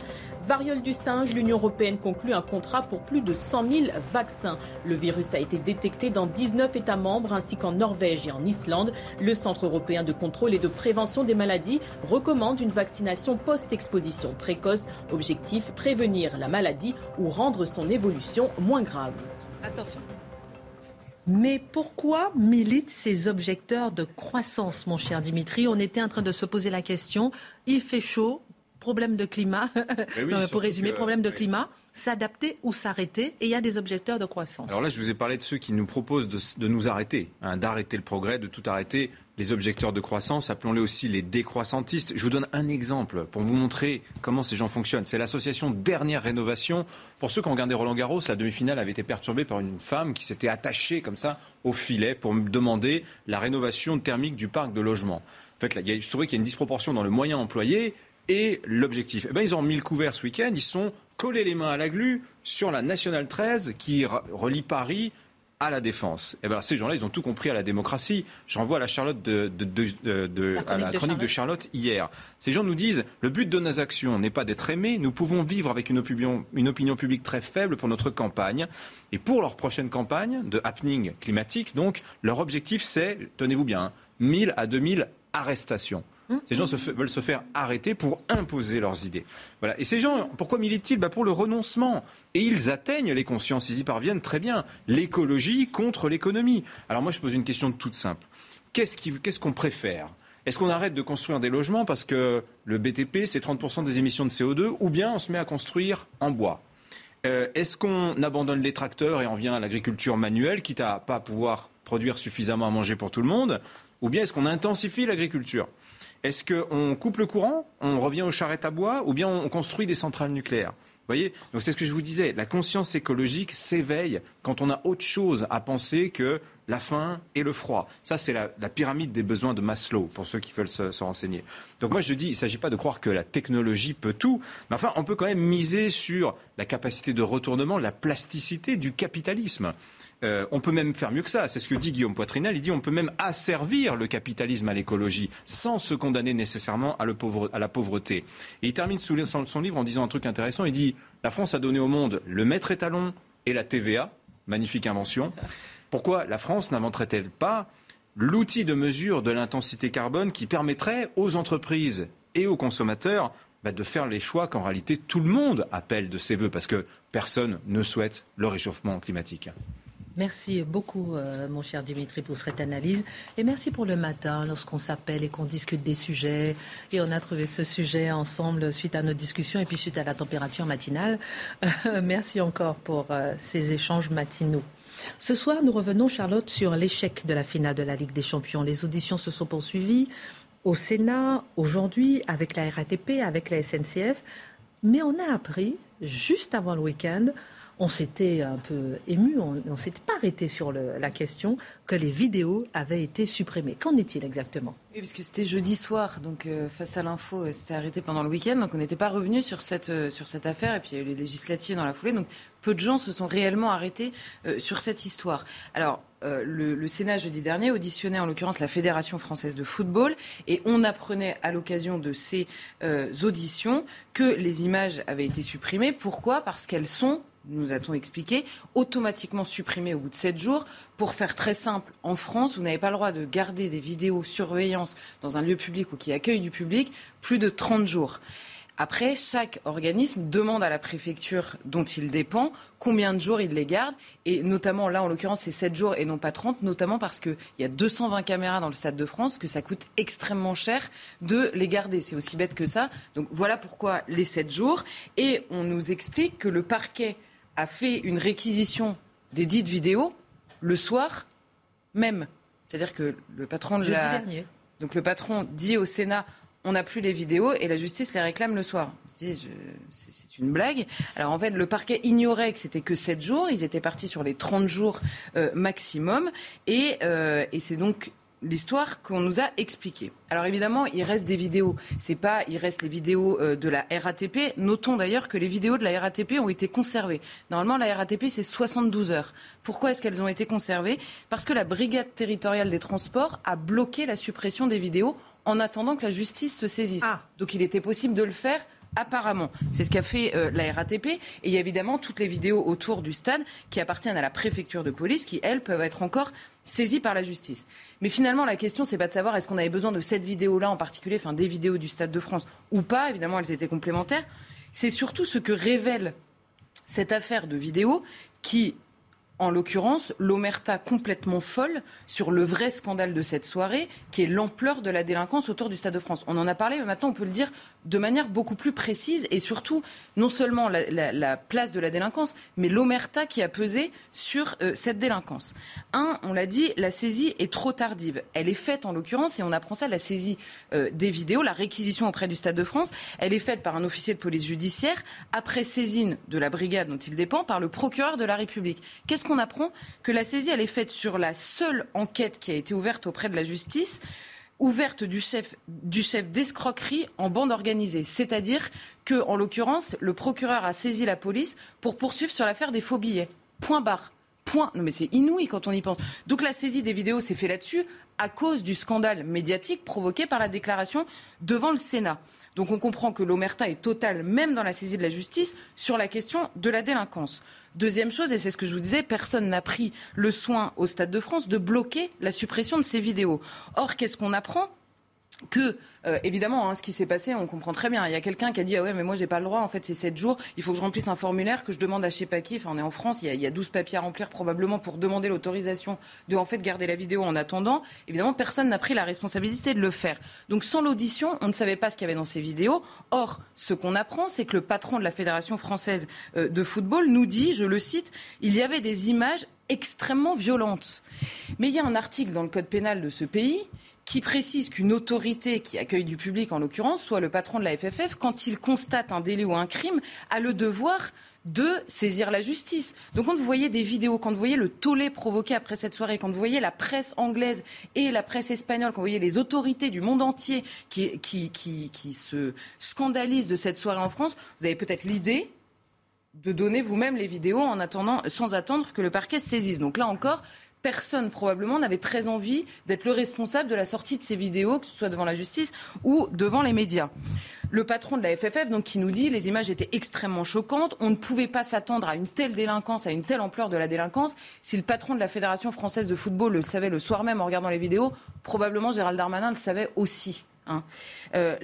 Variole du singe, l'Union européenne conclut un contrat pour plus de 100 000 vaccins. Le virus a été détecté dans 19 États membres ainsi qu'en Norvège et en Islande. Le Centre européen de contrôle et de prévention des maladies recommande une vaccination post-exposition précoce. Objectif, prévenir la maladie ou rendre son évolution moins grave. Attention. Mais pourquoi militent ces objecteurs de croissance, mon cher Dimitri? On était en train de se poser la question. Il fait chaud, problème de climat. <laughs> pour résumer, problème de climat s'adapter ou s'arrêter et il y a des objecteurs de croissance. Alors là, je vous ai parlé de ceux qui nous proposent de, nous arrêter, hein, d'arrêter le progrès, de tout arrêter. Les objecteurs de croissance, appelons-les aussi les décroissantistes. Je vous donne un exemple pour vous montrer comment ces gens fonctionnent. C'est l'association Dernière Rénovation. Pour ceux qui ont regardé Roland Garros, la demi-finale avait été perturbée par une femme qui s'était attachée comme ça au filet pour demander la rénovation thermique du parc de logement. En fait, je trouvais qu'il y a une disproportion dans le moyen employé et l'objectif. Eh ben, ils ont mis le couvert ce week-end, ils sont collés les mains à la glu sur la Nationale 13 qui relie Paris à la défense. Et eh ben, ces gens-là, ils ont tout compris à la démocratie. Je renvoie à la, Charlotte de, la à la chronique de Charlotte hier. Ces gens nous disent le but de nos actions n'est pas d'être aimés. Nous pouvons vivre avec une opinion, une opinion publique très faible pour notre campagne. Et pour leur prochaine campagne de happening climatique, donc, leur objectif, c'est, tenez-vous bien, 1000 à 2000 arrestations. Ces gens veulent se faire arrêter pour imposer leurs idées. Voilà. Et ces gens, pourquoi militent-ils bah Pour le renoncement. Et ils atteignent les consciences, ils y parviennent très bien. L'écologie contre l'économie. Alors moi, je pose une question toute simple. Qu'est-ce qu'on préfère? Est-ce qu'on arrête de construire des logements parce que le BTP, c'est 30% des émissions de CO2, ou bien on se met à construire en bois? Euh, Est-ce qu'on abandonne les tracteurs et on vient à l'agriculture manuelle, quitte à pas pouvoir produire suffisamment à manger pour tout le monde? Ou bien est-ce qu'on intensifie l'agriculture? Est-ce qu'on coupe le courant, on revient aux charrettes à bois, ou bien on construit des centrales nucléaires? Vous voyez? Donc c'est ce que je vous disais, la conscience écologique s'éveille quand on a autre chose à penser que la faim et le froid. Ça, c'est la, pyramide des besoins de Maslow, pour ceux qui veulent se, se renseigner. Donc moi, je dis, il ne s'agit pas de croire que la technologie peut tout, mais enfin, on peut quand même miser sur la capacité de retournement, la plasticité du capitalisme. Euh, on peut même faire mieux que ça. C'est ce que dit Guillaume Poitrinel. Il dit on peut même asservir le capitalisme à l'écologie sans se condamner nécessairement à, la pauvreté. Et il termine son, livre en disant un truc intéressant. Il dit la France a donné au monde le maître étalon et la TVA. Magnifique invention. Pourquoi la France n'inventerait-elle pas l'outil de mesure de l'intensité carbone qui permettrait aux entreprises et aux consommateurs bah, de faire les choix qu'en réalité tout le monde appelle de ses voeux parce que personne ne souhaite le réchauffement climatique? Merci beaucoup, euh, mon cher Dimitri, pour cette analyse. Et merci pour le matin, lorsqu'on s'appelle et qu'on discute des sujets. Et on a trouvé ce sujet ensemble suite à nos discussions et puis suite à la température matinale. merci encore pour euh, ces échanges matinaux. Ce soir, nous revenons, Charlotte, sur l'échec de la finale de la Ligue des Champions. Les auditions se sont poursuivies au Sénat aujourd'hui avec la RATP, avec la SNCF. Mais on a appris, juste avant le week-end, on s'était un peu ému, on ne s'était pas arrêté sur la question que les vidéos avaient été supprimées. Qu'en est-il exactement? Oui, parce que c'était jeudi soir, donc euh, face à l'info, euh, c'était arrêté pendant le week-end, donc on n'était pas revenu sur cette, euh, sur cette affaire, et puis il y a eu les législatives dans la foulée, donc peu de gens se sont réellement arrêtés sur cette histoire. Alors, le, le, Sénat jeudi dernier auditionnait en l'occurrence la Fédération française de football et on apprenait à l'occasion de ces auditions que les images avaient été supprimées. Pourquoi? Parce qu'elles sont nous a-t-on expliqué, automatiquement supprimé au bout de 7 jours. Pour faire très simple, en France, vous n'avez pas le droit de garder des vidéos surveillance dans un lieu public ou qui accueille du public plus de 30 jours. Après, chaque organisme demande à la préfecture dont il dépend combien de jours il les garde. Et notamment, là, en l'occurrence, c'est 7 jours et non pas 30, notamment parce qu'il y a 220 caméras dans le Stade de France, que ça coûte extrêmement cher de les garder. C'est aussi bête que ça. Donc voilà pourquoi les 7 jours. Et on nous explique que le parquet a fait une réquisition des dites vidéos le soir même. C'est-à-dire que le patron de la... Donc le patron dit au Sénat on n'a plus les vidéos et la justice les réclame le soir. C'est une blague. Alors en fait, le parquet ignorait que c'était que 7 jours. Ils étaient partis sur les 30 jours euh, maximum. Et, euh, et c'est donc l'histoire qu'on nous a expliquée. Alors évidemment, il reste des vidéos. C'est pas, il reste les vidéos euh, de la RATP. Notons d'ailleurs que les vidéos de la RATP ont été conservées. Normalement, la RATP c'est 72 heures. Pourquoi est-ce qu'elles ont été conservées? Parce que la brigade territoriale des transports a bloqué la suppression des vidéos en attendant que la justice se saisisse. Ah. Donc il était possible de le faire apparemment. C'est ce qu'a fait euh, la RATP. Et il y a évidemment toutes les vidéos autour du stade qui appartiennent à la préfecture de police, qui, elles, peuvent être encore saisies par la justice. Mais finalement, la question, c'est pas de savoir est-ce qu'on avait besoin de cette vidéo-là en particulier, enfin des vidéos du Stade de France ou pas. Évidemment, elles étaient complémentaires. C'est surtout ce que révèle cette affaire de vidéo qui en l'occurrence, l'omerta complètement folle sur le vrai scandale de cette soirée, qui est l'ampleur de la délinquance autour du Stade de France. On en a parlé, mais maintenant on peut le dire de manière beaucoup plus précise et surtout, non seulement la, place de la délinquance, mais l'omerta qui a pesé sur euh, cette délinquance. Un, on l'a dit, la saisie est trop tardive. Elle est faite en l'occurrence, et on apprend ça, la saisie euh, des vidéos, la réquisition auprès du Stade de France, elle est faite par un officier de police judiciaire, après saisine de la brigade dont il dépend, par le procureur de la République. Qu'est-ce on apprend que la saisie, elle est faite sur la seule enquête qui a été ouverte auprès de la justice ouverte du chef du chef d'escroquerie en bande organisée, c'est-à-dire que en l'occurrence, le procureur a saisi la police pour poursuivre sur l'affaire des faux billets. Point barre. Point. Non mais c'est inouï quand on y pense. Donc la saisie des vidéos s'est fait là-dessus à cause du scandale médiatique provoqué par la déclaration devant le Sénat. Donc on comprend que l'omerta est totale, même dans la saisie de la justice, sur la question de la délinquance. Deuxième chose, et c'est ce que je vous disais, personne n'a pris le soin au Stade de France de bloquer la suppression de ces vidéos. Or, qu'est-ce qu'on apprend? Que, euh, évidemment, hein, ce qui s'est passé, on comprend très bien. Il y a quelqu'un qui a dit Ah ouais, mais moi, j'ai pas le droit. En fait, c'est 7 jours. Il faut que je remplisse un formulaire, que je demande à je sais pas qui. Enfin, on est en France, il y, a, il y a 12 papiers à remplir probablement pour demander l'autorisation de, en fait, garder la vidéo en attendant. Évidemment, personne n'a pris la responsabilité de le faire. Donc, sans l'audition, on ne savait pas ce qu'il y avait dans ces vidéos. Or, ce qu'on apprend, c'est que le patron de la Fédération française euh, de football nous dit, je le cite, il y avait des images extrêmement violentes. Mais il y a un article dans le code pénal de ce pays qui précise qu'une autorité qui accueille du public, en l'occurrence, soit le patron de la FFF, quand il constate un délit ou un crime, a le devoir de saisir la justice. Donc quand vous voyez des vidéos, quand vous voyez le tollé provoqué après cette soirée, quand vous voyez la presse anglaise et la presse espagnole, quand vous voyez les autorités du monde entier qui, qui, qui, qui se scandalisent de cette soirée en France, vous avez peut-être l'idée de donner vous-même les vidéos en attendant, sans attendre que le parquet saisisse. Donc là encore, personne probablement n'avait très envie d'être le responsable de la sortie de ces vidéos, que ce soit devant la justice ou devant les médias. Le patron de la FFF, donc, qui nous dit les images étaient extrêmement choquantes. On ne pouvait pas s'attendre à une telle délinquance, à une telle ampleur de la délinquance. Si le patron de la Fédération française de football le savait le soir même en regardant les vidéos, probablement Gérald Darmanin le savait aussi. Hein. Euh,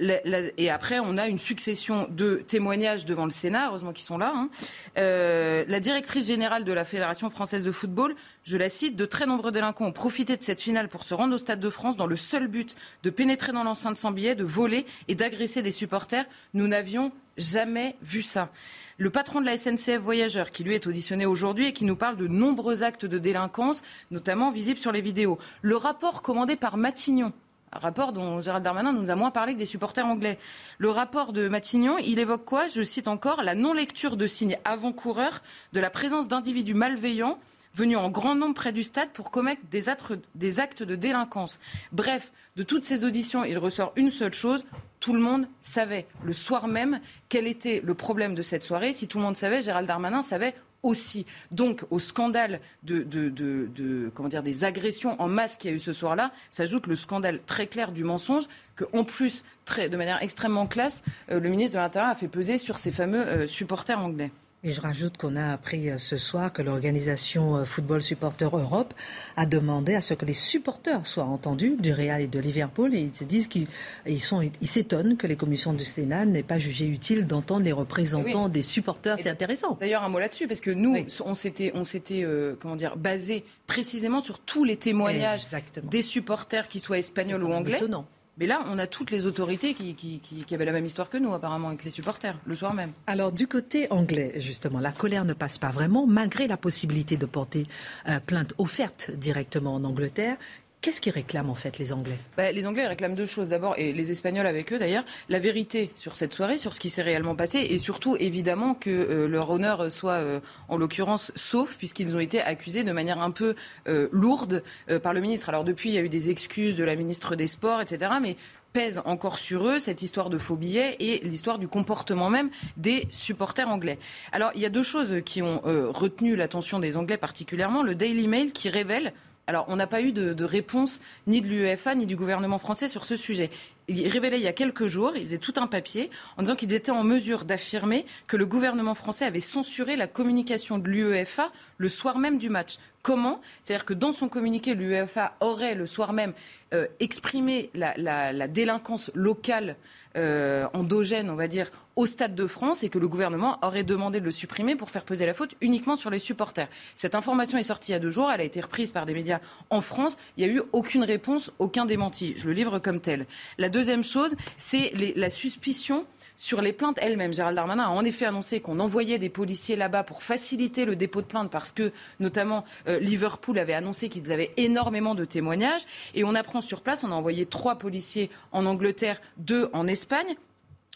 et après, on a une succession de témoignages devant le Sénat, heureusement qu'ils sont là. Hein. Euh, la directrice générale de la Fédération française de football, je la cite, de très nombreux délinquants ont profité de cette finale pour se rendre au Stade de France dans le seul but de pénétrer dans l'enceinte sans billet, de voler et d'agresser des supporters. Nous n'avions jamais vu ça. Le patron de la SNCF Voyageurs, qui lui est auditionné aujourd'hui et qui nous parle de nombreux actes de délinquance, notamment visibles sur les vidéos. Le rapport commandé par Matignon, rapport dont Gérald Darmanin nous a moins parlé que des supporters anglais. Le rapport de Matignon, il évoque quoi? Je cite encore la non-lecture de signes avant-coureurs de la présence d'individus malveillants venus en grand nombre près du stade pour commettre des, actes de délinquance. Bref, de toutes ces auditions, il ressort une seule chose. Tout le monde savait le soir même quel était le problème de cette soirée. Si tout le monde savait, Gérald Darmanin savait aussi. Donc, au scandale de, comment dire, des agressions en masse qu'il y a eu ce soir-là, s'ajoute le scandale très clair du mensonge que, en plus, de manière extrêmement classe, euh, le ministre de l'Intérieur a fait peser sur ces fameux euh, supporters anglais. Et je rajoute qu'on a appris euh, ce soir que l'organisation euh, Football Supporters Europe a demandé à ce que les supporters soient entendus du Real et de Liverpool. Et ils se disent qu'ils ils s'étonnent que les commissions du Sénat n'aient pas jugé utile d'entendre les représentants des supporters. C'est intéressant. D'ailleurs, un mot là-dessus, parce que nous, on s'était, on s'était, euh, comment dire, basé précisément sur tous les témoignages des supporters, qu'ils soient espagnols ou anglais. Étonnant. Mais là, on a toutes les autorités qui, avaient la même histoire que nous, apparemment, avec les supporters, le soir même. Alors, du côté anglais, justement, la colère ne passe pas vraiment, malgré la possibilité de porter euh, plainte offerte directement en Angleterre. Qu'est-ce qu'ils réclament en fait les Anglais? Bah, Les Anglais réclament deux choses. D'abord, et les Espagnols avec eux d'ailleurs, la vérité sur cette soirée, sur ce qui s'est réellement passé, et surtout évidemment que euh, leur honneur soit euh, en l'occurrence sauf, puisqu'ils ont été accusés de manière un peu euh, lourde par le ministre. Alors depuis, il y a eu des excuses de la ministre des Sports, etc. Mais pèse encore sur eux cette histoire de faux billets et l'histoire du comportement même des supporters anglais. Alors il y a deux choses qui ont retenu l'attention des Anglais particulièrement. Le Daily Mail qui révèle alors, on n'a pas eu de, réponse ni de l'UEFA ni du gouvernement français sur ce sujet. Il révélait il y a quelques jours, il faisait tout un papier en disant qu'il était en mesure d'affirmer que le gouvernement français avait censuré la communication de l'UEFA le soir même du match. Comment? C'est-à-dire que dans son communiqué, l'UEFA aurait le soir même euh, exprimé la, délinquance locale euh, endogène, on va dire, au Stade de France et que le gouvernement aurait demandé de le supprimer pour faire peser la faute uniquement sur les supporters. Cette information est sortie il y a deux jours, elle a été reprise par des médias en France. Il n'y a eu aucune réponse, aucun démenti. Je le livre comme tel. La deuxième chose, c'est la suspicion sur les plaintes elles-mêmes. Gérald Darmanin a en effet annoncé qu'on envoyait des policiers là-bas pour faciliter le dépôt de plainte parce que, notamment, euh, Liverpool avait annoncé qu'ils avaient énormément de témoignages. Et on apprend sur place, on a envoyé trois policiers en Angleterre, deux en Espagne.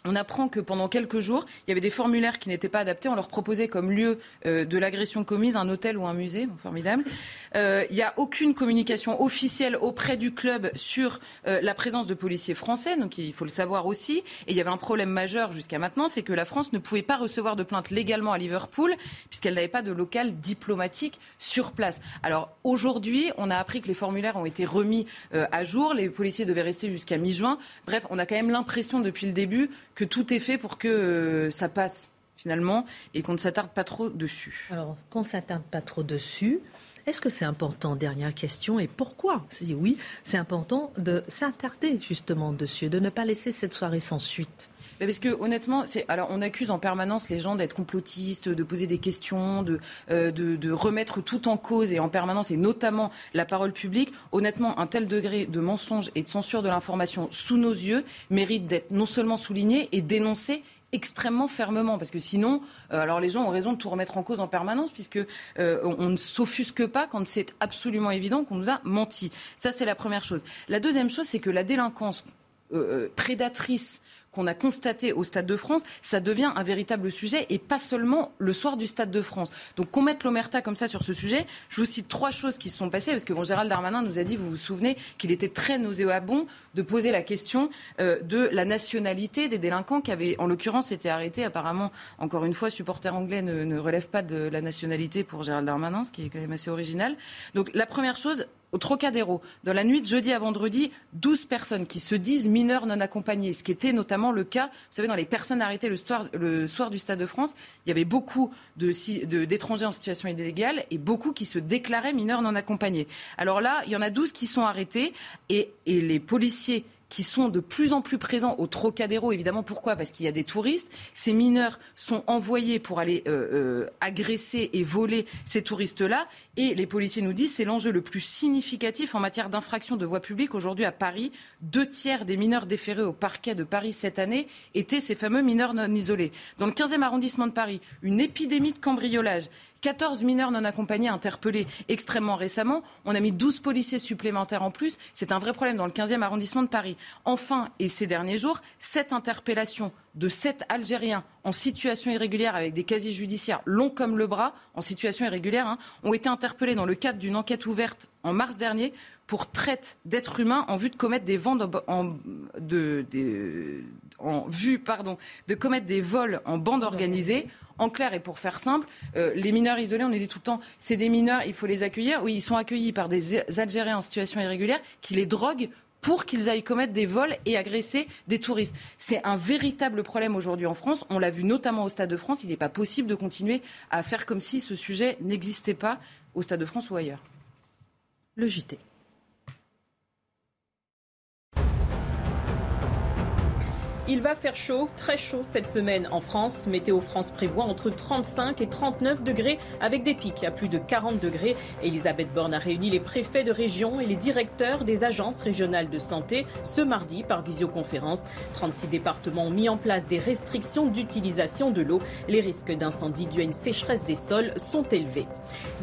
On apprend que pendant quelques jours, il y avait des formulaires qui n'étaient pas adaptés. On leur proposait comme lieu euh, de l'agression commise un hôtel ou un musée. formidable. Euh, il n'y a aucune communication officielle auprès du club sur euh, la présence de policiers français. Donc il faut le savoir aussi. Et il y avait un problème majeur jusqu'à maintenant, c'est que la France ne pouvait pas recevoir de plainte légalement à Liverpool puisqu'elle n'avait pas de local diplomatique sur place. Alors aujourd'hui, on a appris que les formulaires ont été remis à jour. Les policiers devaient rester jusqu'à mi-juin. Bref, on a quand même l'impression depuis le début que tout est fait pour que euh, ça passe finalement et qu'on ne s'attarde pas trop dessus. Alors, qu'on ne s'attarde pas trop dessus, est-ce que c'est important Dernière question. Et pourquoi Si oui, c'est important de s'attarder justement dessus, de ne pas laisser cette soirée sans suite? Parce que honnêtement, on accuse en permanence les gens d'être complotistes, de poser des questions, euh, de, de, remettre tout en cause et en permanence, et notamment la parole publique. Honnêtement, un tel degré de mensonge et de censure de l'information sous nos yeux mérite d'être non seulement souligné et dénoncé extrêmement fermement parce que sinon, euh, alors les gens ont raison de tout remettre en cause en permanence puisque euh, on, ne s'offusque pas quand c'est absolument évident qu'on nous a menti. Ça c'est la première chose. La deuxième chose, c'est que la délinquance prédatrice qu'on a constaté au Stade de France, ça devient un véritable sujet et pas seulement le soir du Stade de France. Donc qu'on mette l'omerta comme ça sur ce sujet, je vous cite trois choses qui se sont passées parce que Gérald Darmanin nous a dit, vous vous souvenez, qu'il était très nauséabond de poser la question euh, de la nationalité des délinquants qui avaient, en l'occurrence, été arrêtés. Apparemment, encore une fois, supporter anglais ne, ne relève pas de la nationalité pour Gérald Darmanin, ce qui est quand même assez original. Donc la première chose, au Trocadéro, dans la nuit de jeudi à vendredi, 12 personnes qui se disent mineurs non accompagnés, ce qui était notamment le cas, vous savez, dans les personnes arrêtées le soir, du Stade de France, il y avait beaucoup d'étrangers en situation illégale et beaucoup qui se déclaraient mineurs non accompagnés. Alors là, il y en a 12 qui sont arrêtés et les policiers qui sont de plus en plus présents au Trocadéro. Évidemment, pourquoi? Parce qu'il y a des touristes. Ces mineurs sont envoyés pour aller euh, euh, agresser et voler ces touristes-là. Et les policiers nous disent c'est l'enjeu le plus significatif en matière d'infraction de voie publique aujourd'hui à Paris. Deux tiers des mineurs déférés au parquet de Paris cette année étaient ces fameux mineurs non isolés. Dans le 15e arrondissement de Paris, une épidémie de cambriolage 14 mineurs non accompagnés interpellés extrêmement récemment. On a mis 12 policiers supplémentaires en plus. C'est un vrai problème dans le 15e arrondissement de Paris. Enfin, et ces derniers jours, cette interpellation de sept Algériens en situation irrégulière avec des casiers judiciaires longs comme le bras, en situation irrégulière, hein, ont été interpellés dans le cadre d'une enquête ouverte en mars dernier pour traite d'êtres humains en vue de commettre des en, de, en vue pardon, de commettre des vols en bande organisée. En clair, et pour faire simple, euh, les mineurs isolés, on dit tout le temps, c'est des mineurs, il faut les accueillir. Oui, ils sont accueillis par des Algériens en situation irrégulière qui les droguent pour qu'ils aillent commettre des vols et agresser des touristes. C'est un véritable problème aujourd'hui en France. On l'a vu notamment au Stade de France. Il n'est pas possible de continuer à faire comme si ce sujet n'existait pas au Stade de France ou ailleurs. Le JT. Il va faire chaud, très chaud cette semaine en France. Météo France prévoit entre 35 et 39 degrés avec des pics à plus de 40 degrés. Elisabeth Borne a réuni les préfets de région et les directeurs des agences régionales de santé ce mardi par visioconférence. 36 départements ont mis en place des restrictions d'utilisation de l'eau. Les risques d'incendie dus à une sécheresse des sols sont élevés.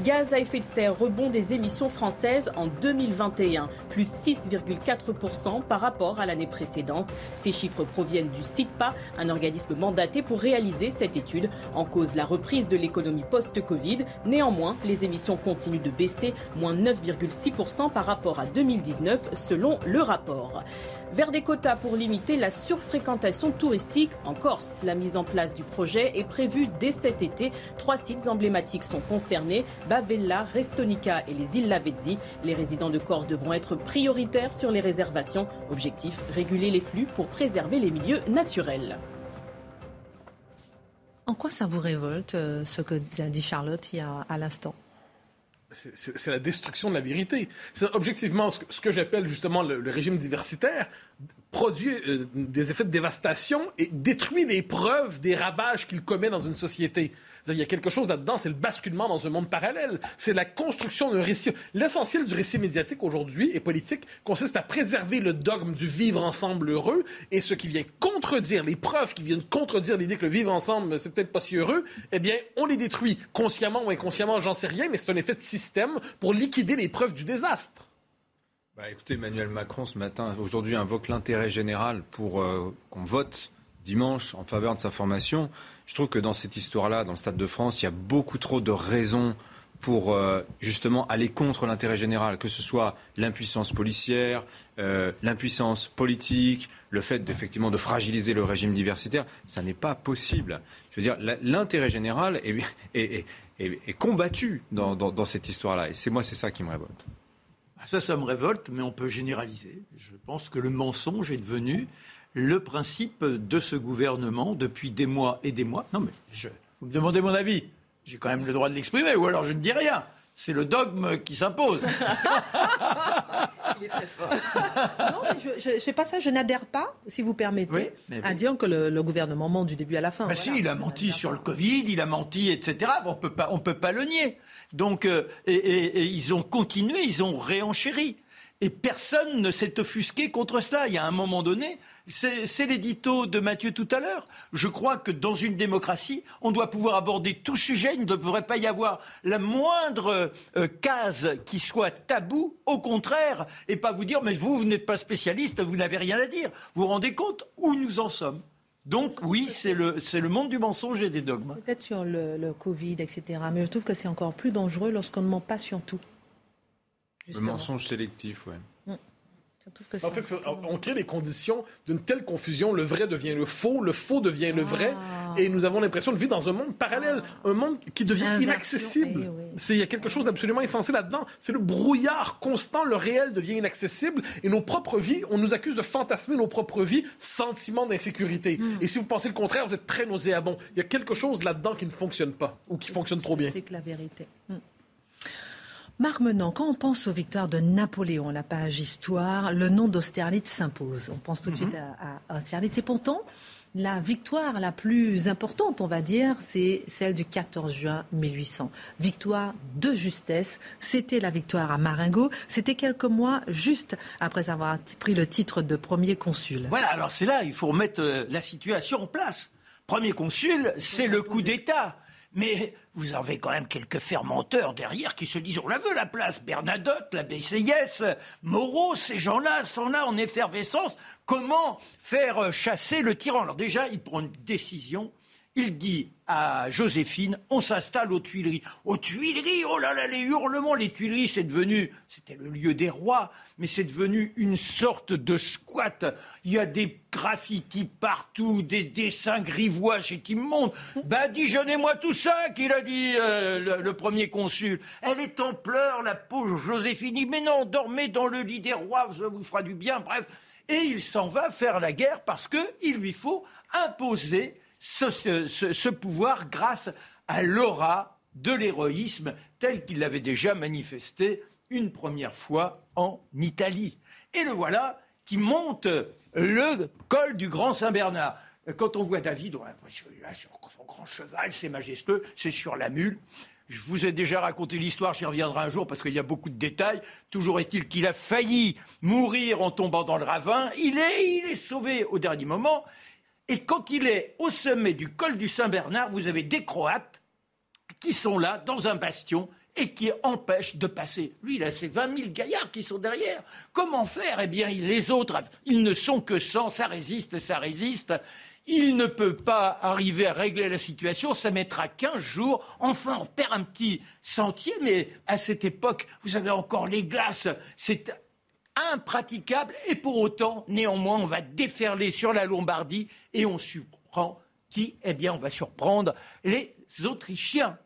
Gaz à effet de serre, rebond des émissions françaises en 2021, plus 6,4% par rapport à l'année précédente. Ces chiffres proviennent du CITPA, un organisme mandaté pour réaliser cette étude. En cause la reprise de l'économie post-Covid. Néanmoins, les émissions continuent de baisser, moins 9,6% par rapport à 2019 selon le rapport vers des quotas pour limiter la surfréquentation touristique en Corse. La mise en place du projet est prévue dès cet été. Trois sites emblématiques sont concernés, Bavella, Restonica et les îles Lavezzi. Les résidents de Corse devront être prioritaires sur les réservations. Objectif, réguler les flux pour préserver les milieux naturels. En quoi ça vous révolte, euh, ce que dit Charlotte il à l'instant? C'est la destruction de la vérité. C'est objectivement ce que, j'appelle justement le, régime diversitaire produit euh, des effets de dévastation et détruit les preuves des ravages qu'il commet dans une société. Il y a quelque chose là-dedans, c'est le basculement dans un monde parallèle. C'est la construction d'un récit. L'essentiel du récit médiatique aujourd'hui et politique consiste à préserver le dogme du vivre ensemble heureux et ce qui vient contredire, les preuves qui viennent contredire l'idée que le vivre ensemble, c'est peut-être pas si heureux, eh bien, on les détruit. Consciemment ou inconsciemment, j'en sais rien, mais c'est un effet de système pour liquider les preuves du désastre. Bah, écoutez, Emmanuel Macron, ce matin, aujourd'hui, invoque l'intérêt général pour euh, qu'on vote dimanche en faveur de sa formation. Je trouve que dans cette histoire-là, dans le Stade de France, il y a beaucoup trop de raisons pour euh, justement aller contre l'intérêt général, que ce soit l'impuissance policière, euh, l'impuissance politique, le fait effectivement de fragiliser le régime diversitaire, ça n'est pas possible. Je veux dire, l'intérêt général est, combattu dans, cette histoire-là. Et c'est moi, c'est ça qui me révolte. Ah, ça, ça me révolte, mais on peut généraliser. Je pense que le mensonge est devenu le principe de ce gouvernement depuis des mois et des mois. Non, mais je, vous me demandez mon avis j'ai quand même le droit de l'exprimer, ou alors je ne dis rien. C'est le dogme qui s'impose. <laughs> Il est très fort. non, mais je sais pas ça, je n'adhère pas, si vous permettez, à dire que le, gouvernement ment du début à la fin. Ben si, il a menti sur le Covid, il a menti, etc. On on peut pas le nier. Donc, euh, et, ils ont continué, ils ont réenchéri. Et personne ne s'est offusqué contre cela. Il y a un moment donné, c'est l'édito de Mathieu tout à l'heure. Je crois que dans une démocratie, on doit pouvoir aborder tout sujet. Il ne devrait pas y avoir la moindre euh, case qui soit tabou, au contraire, et pas vous dire, mais vous, vous n'êtes pas spécialiste, vous n'avez rien à dire. Vous vous rendez compte où nous en sommes donc oui, c'est le, monde du mensonge et des dogmes. Peut-être sur le Covid, etc. Mais je trouve que c'est encore plus dangereux lorsqu'on ne ment pas sur tout. Le mensonge sélectif, oui. Mm. En fait, on crée les conditions d'une telle confusion. Le vrai devient le faux, le faux devient le vrai. Ah. Et nous avons l'impression de vivre dans un monde parallèle, un monde qui devient inaccessible. Eh il y a quelque chose d'absolument essentiel là-dedans. C'est le brouillard constant, le réel devient inaccessible. Et nos propres vies, on nous accuse de fantasmer nos propres vies, sentiment d'insécurité. Mm. Et si vous pensez le contraire, vous êtes très nauséabond. Il y a quelque chose là-dedans qui ne fonctionne pas ou qui fonctionne trop bien. C'est que la vérité. Mm. Marc Menant, quand on pense aux victoires de Napoléon, la page histoire, le nom d'Austerlitz s'impose. On pense tout de suite mhm. à, Austerlitz. Et pourtant, la victoire la plus importante, on va dire, c'est celle du 14 juin 1800. Victoire de justesse. C'était la victoire à Marengo. C'était quelques mois juste après avoir pris le titre de premier consul. Voilà, alors c'est là, il faut remettre euh, la situation en place. Premier consul, c'est le coup d'État. Mais vous avez quand même quelques fermenteurs derrière qui se disent on la veut la place. Bernadotte, la BCIS, Moreau, ces gens-là sont là en effervescence. Comment faire chasser le tyran? Alors déjà, il prend une décision. Il dit à Joséphine, on s'installe aux Tuileries. Aux Tuileries, oh là là, les hurlements, les Tuileries, c'est devenu, c'était le lieu des rois, mais c'est devenu une sorte de squat. Il y a des graffitis partout, des dessins grivois, c'est immonde. Ben, dijonnez-moi tout ça, qu'il a dit euh, le, premier consul. Elle est en pleurs, la pauvre Joséphine. mais non, dormez dans le lit des rois, ça vous fera du bien, bref. Et il s'en va faire la guerre parce qu'il lui faut imposer ce, pouvoir grâce à l'aura de l'héroïsme tel qu'il l'avait déjà manifesté une première fois en Italie. Et le voilà qui monte le col du Grand Saint-Bernard. Quand on voit David, on a l'impression sur son grand cheval, c'est majestueux, c'est sur la mule. Je vous ai déjà raconté l'histoire, j'y reviendrai un jour parce qu'il y a beaucoup de détails. Toujours est-il qu'il a failli mourir en tombant dans le ravin. Il est, il est sauvé au dernier moment. Et quand il est au sommet du col du Saint-Bernard, vous avez des Croates qui sont là, dans un bastion, et qui empêchent de passer. Lui, il a ses 20 000 gaillards qui sont derrière. Comment faire? Eh bien, les autres, ils ne sont que 100, ça résiste, ça résiste. Il ne peut pas arriver à régler la situation, ça mettra 15 jours. Enfin, on perd un petit sentier, mais à cette époque, vous avez encore les glaces. C'est impraticable et pour autant, néanmoins, on va déferler sur la Lombardie et on surprend qui Eh bien, on va surprendre les Autrichiens.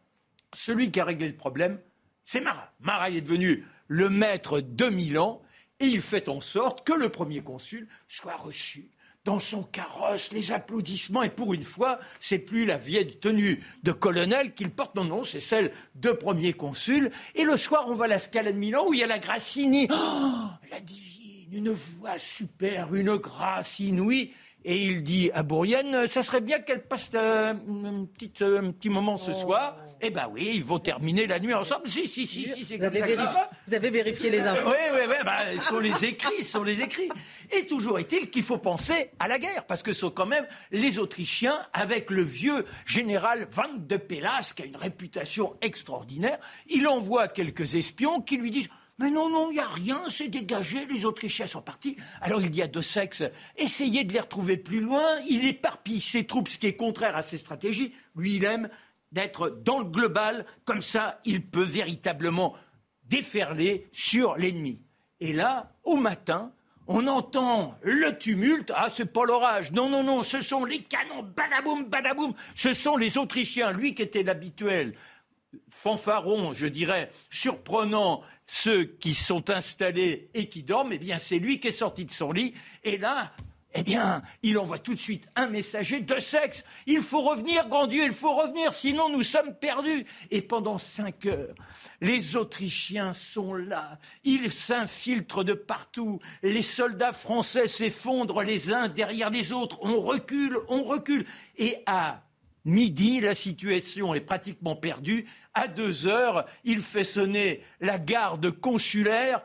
Celui qui a réglé le problème, c'est Marat. Marat est devenu le maître de Milan et il fait en sorte que le premier consul soit reçu dans son carrosse, les applaudissements, et pour une fois, c'est plus la vieille tenue de colonel qu'il porte, non, non, c'est celle de premier consul. Et le soir, on va à la Scala de Milan où il y a la Grassini. Oh, la divine, une voix super, une grâce inouïe. Et il dit à Bourrienne, ça serait bien qu'elle passe euh, un, petit, euh, un petit moment ce soir. Eh ben oui, ils vont terminer la nuit ensemble. Si, si, si, si c'est vous, avez vérifié, vous avez vérifié les infos Oui, oui, oui, bah, sont les écrits, sont les écrits. Et toujours est-il qu'il faut penser à la guerre, parce que ce sont quand même les Autrichiens, avec le vieux général Van de Pelas, qui a une réputation extraordinaire, il envoie quelques espions qui lui disent Mais non, non, il n'y a rien, c'est dégagé, les Autrichiens sont partis. Alors il dit à De Sex, essayez de les retrouver plus loin. Il éparpille ses troupes, ce qui est contraire à ses stratégies. Lui, il aime d'être dans le global, comme ça, il peut véritablement déferler sur l'ennemi. Et là, au matin, on entend le tumulte. Ah, c'est pas l'orage. Non, non, non, ce sont les canons. Badaboum, badaboum. Ce sont les Autrichiens. Lui qui était l'habituel fanfaron, je dirais, surprenant ceux qui sont installés et qui dorment, eh bien, c'est lui qui est sorti de son lit. Et là, eh bien, il envoie tout de suite un messager de sexe. Il faut revenir, grand Dieu, il faut revenir, sinon nous sommes perdus. Et pendant cinq heures, les Autrichiens sont là. Ils s'infiltrent de partout. Les soldats français s'effondrent les uns derrière les autres. On recule, on recule. Et à midi, la situation est pratiquement perdue. À deux heures, il fait sonner la garde consulaire.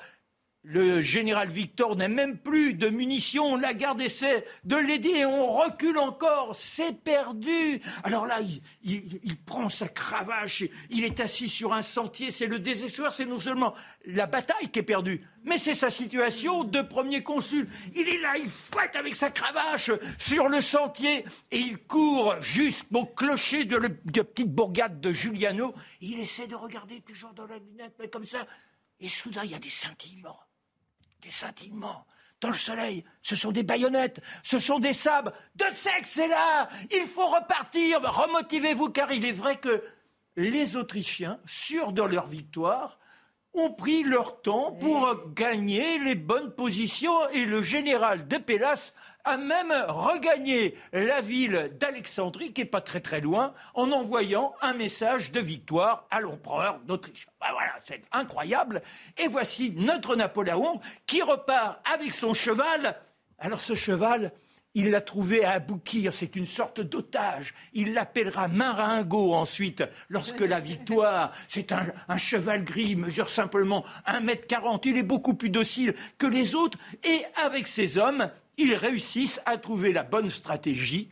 Le général Victor n'a même plus de munitions. La garde essaie de l'aider et on recule encore. C'est perdu. Alors là, il, prend sa cravache. Il est assis sur un sentier. C'est le désespoir. C'est non seulement la bataille qui est perdue, mais c'est sa situation de premier consul. Il est là, il fouette avec sa cravache sur le sentier et il court jusqu'au clocher de la petite bourgade de Giuliano. Il essaie de regarder toujours dans la lunette, mais comme ça. Et soudain, il y a des scintillements des scintillements. Dans le soleil, ce sont des baïonnettes, ce sont des sabres. De sexe, c'est là Il faut repartir Remotivez-vous, car il est vrai que les Autrichiens, sûrs de leur victoire, ont pris leur temps pour gagner les bonnes positions et le général de Pélas a même regagné la ville d'Alexandrie, qui n'est pas très très loin, en envoyant un message de victoire à l'empereur d'Autriche. Ben voilà, c'est incroyable. Et voici notre Napoléon qui repart avec son cheval. Alors ce cheval, il l'a trouvé à Aboukir, c'est une sorte d'otage. Il l'appellera Maringo ensuite, lorsque la victoire, c'est un, cheval gris, mesure simplement 1m40, il est beaucoup plus docile que les autres, et avec ses hommes, ils réussissent à trouver la bonne stratégie,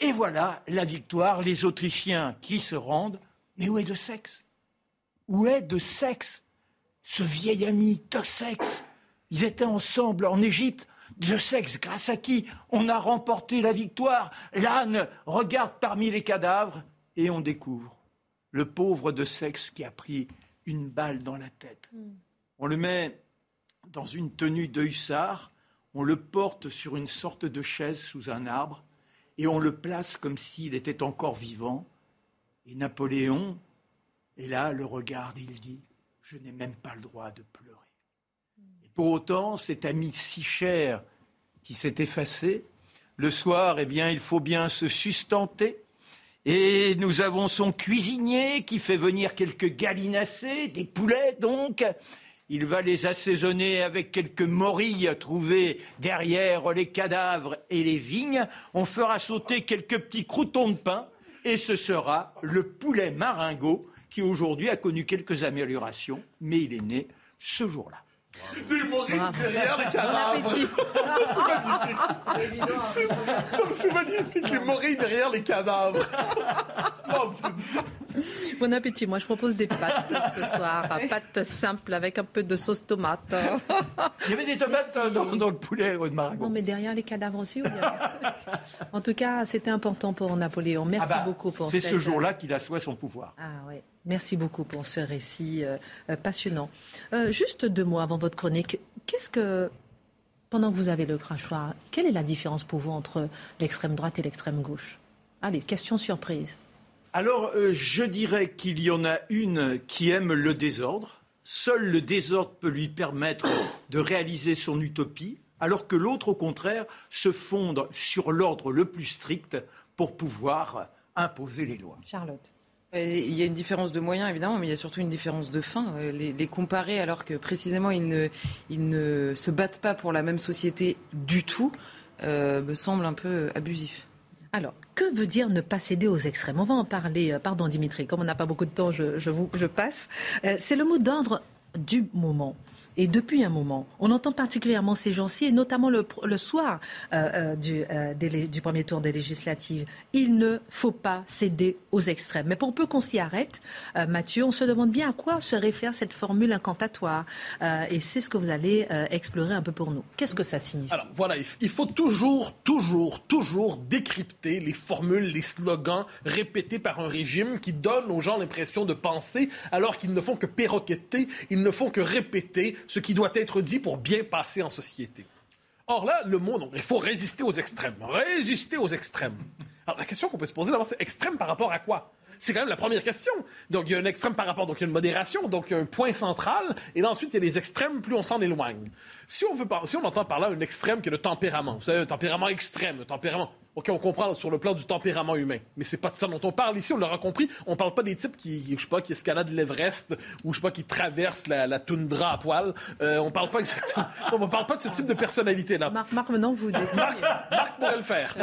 et voilà la victoire, les Autrichiens qui se rendent. Mais où est de sexe Où est de sexe Ce vieil ami de sexe Ils étaient ensemble en Égypte, de sexe, grâce à qui on a remporté la victoire? L'âne regarde parmi les cadavres et on découvre le pauvre de sexe qui a pris une balle dans la tête. Hmm. On le met dans une tenue de hussard, on le porte sur une sorte de chaise sous un arbre et on le place comme s'il était encore vivant. Et Napoléon est là, le regarde et il dit Je n'ai même pas le droit de pleurer. Pour autant, cet ami si cher qui s'est effacé, le soir, eh bien, il faut bien se sustenter. Et nous avons son cuisinier qui fait venir quelques gallinacés, des poulets donc. Il va les assaisonner avec quelques morilles trouvées derrière les cadavres et les vignes. On fera sauter quelques petits croutons de pain et ce sera le poulet maringot qui aujourd'hui a connu quelques améliorations, mais il est né ce jour-là. Des morilles derrière les cadavres. C'est magnifique, les <laughs> morilles derrière les cadavres. Bon appétit. Moi, je propose des pâtes ce soir. <laughs> Pâtes simples avec un peu de sauce tomate. Il y avait des tomates dans, le poulet de Margot. Non, mais derrière les cadavres aussi. <laughs> en tout cas, c'était important pour Napoléon. Merci ah bah, beaucoup pour C'est ce jour-là qu'il assoit son pouvoir. Ah ouais. Merci beaucoup pour ce récit euh, euh, passionnant. Euh, juste deux mots avant votre chronique. Qu'est-ce que, pendant que vous avez le crachoir, quelle est la différence pour vous entre l'extrême droite et l'extrême gauche? Allez, question surprise. Alors, je dirais qu'il y en a une qui aime le désordre. Seul le désordre peut lui permettre de réaliser son utopie, alors que l'autre, au contraire, se fonde sur l'ordre le plus strict pour pouvoir imposer les lois. Charlotte. Il y a une différence de moyens, évidemment, mais il y a surtout une différence de fin. Euh, les, comparer alors que précisément ils ne, se battent pas pour la même société du tout euh, me semble un peu abusif. Alors, que veut dire ne pas céder aux extrêmes? On va en parler. Euh, pardon, Dimitri, comme on n'a pas beaucoup de temps, je passe. C'est le mot d'ordre du moment. Et depuis un moment, on entend particulièrement ces gens-ci, et notamment le, soir euh, euh, du, du, premier tour des législatives, il ne faut pas céder aux extrêmes. Mais pour peu qu'on s'y arrête, Mathieu, on se demande bien à quoi se réfère cette formule incantatoire. et c'est ce que vous allez explorer un peu pour nous. Qu'est-ce que ça signifie? Alors voilà, il faut toujours, toujours, toujours décrypter les formules, les slogans répétés par un régime qui donne aux gens l'impression de penser alors qu'ils ne font que perroqueter, ils ne font que répéter ce qui doit être dit pour bien passer en société. Or là, le mot, il faut résister aux extrêmes. Résister aux extrêmes. Alors la question qu'on peut se poser d'abord, c'est extrême par rapport à quoi? C'est quand même la première question. Donc, il y a un extrême par rapport, donc il y a une modération, donc il y a un point central, et là, ensuite, il y a les extrêmes, plus on s'en éloigne. Si on, veut, si on entend par là un extrême qui est le tempérament, vous savez, un tempérament extrême, un tempérament OK, on comprend sur le plan du tempérament humain, mais c'est pas de ça dont on parle ici, on l'aura compris. On parle pas des types qui, je sais pas, qui escaladent l'Everest ou je sais pas, qui traversent la, toundra à poil. Euh, on parle pas exactement. <laughs> on parle pas de ce type de personnalité là. Marc, Marc maintenant vous. Marc, Marc pourrait le faire.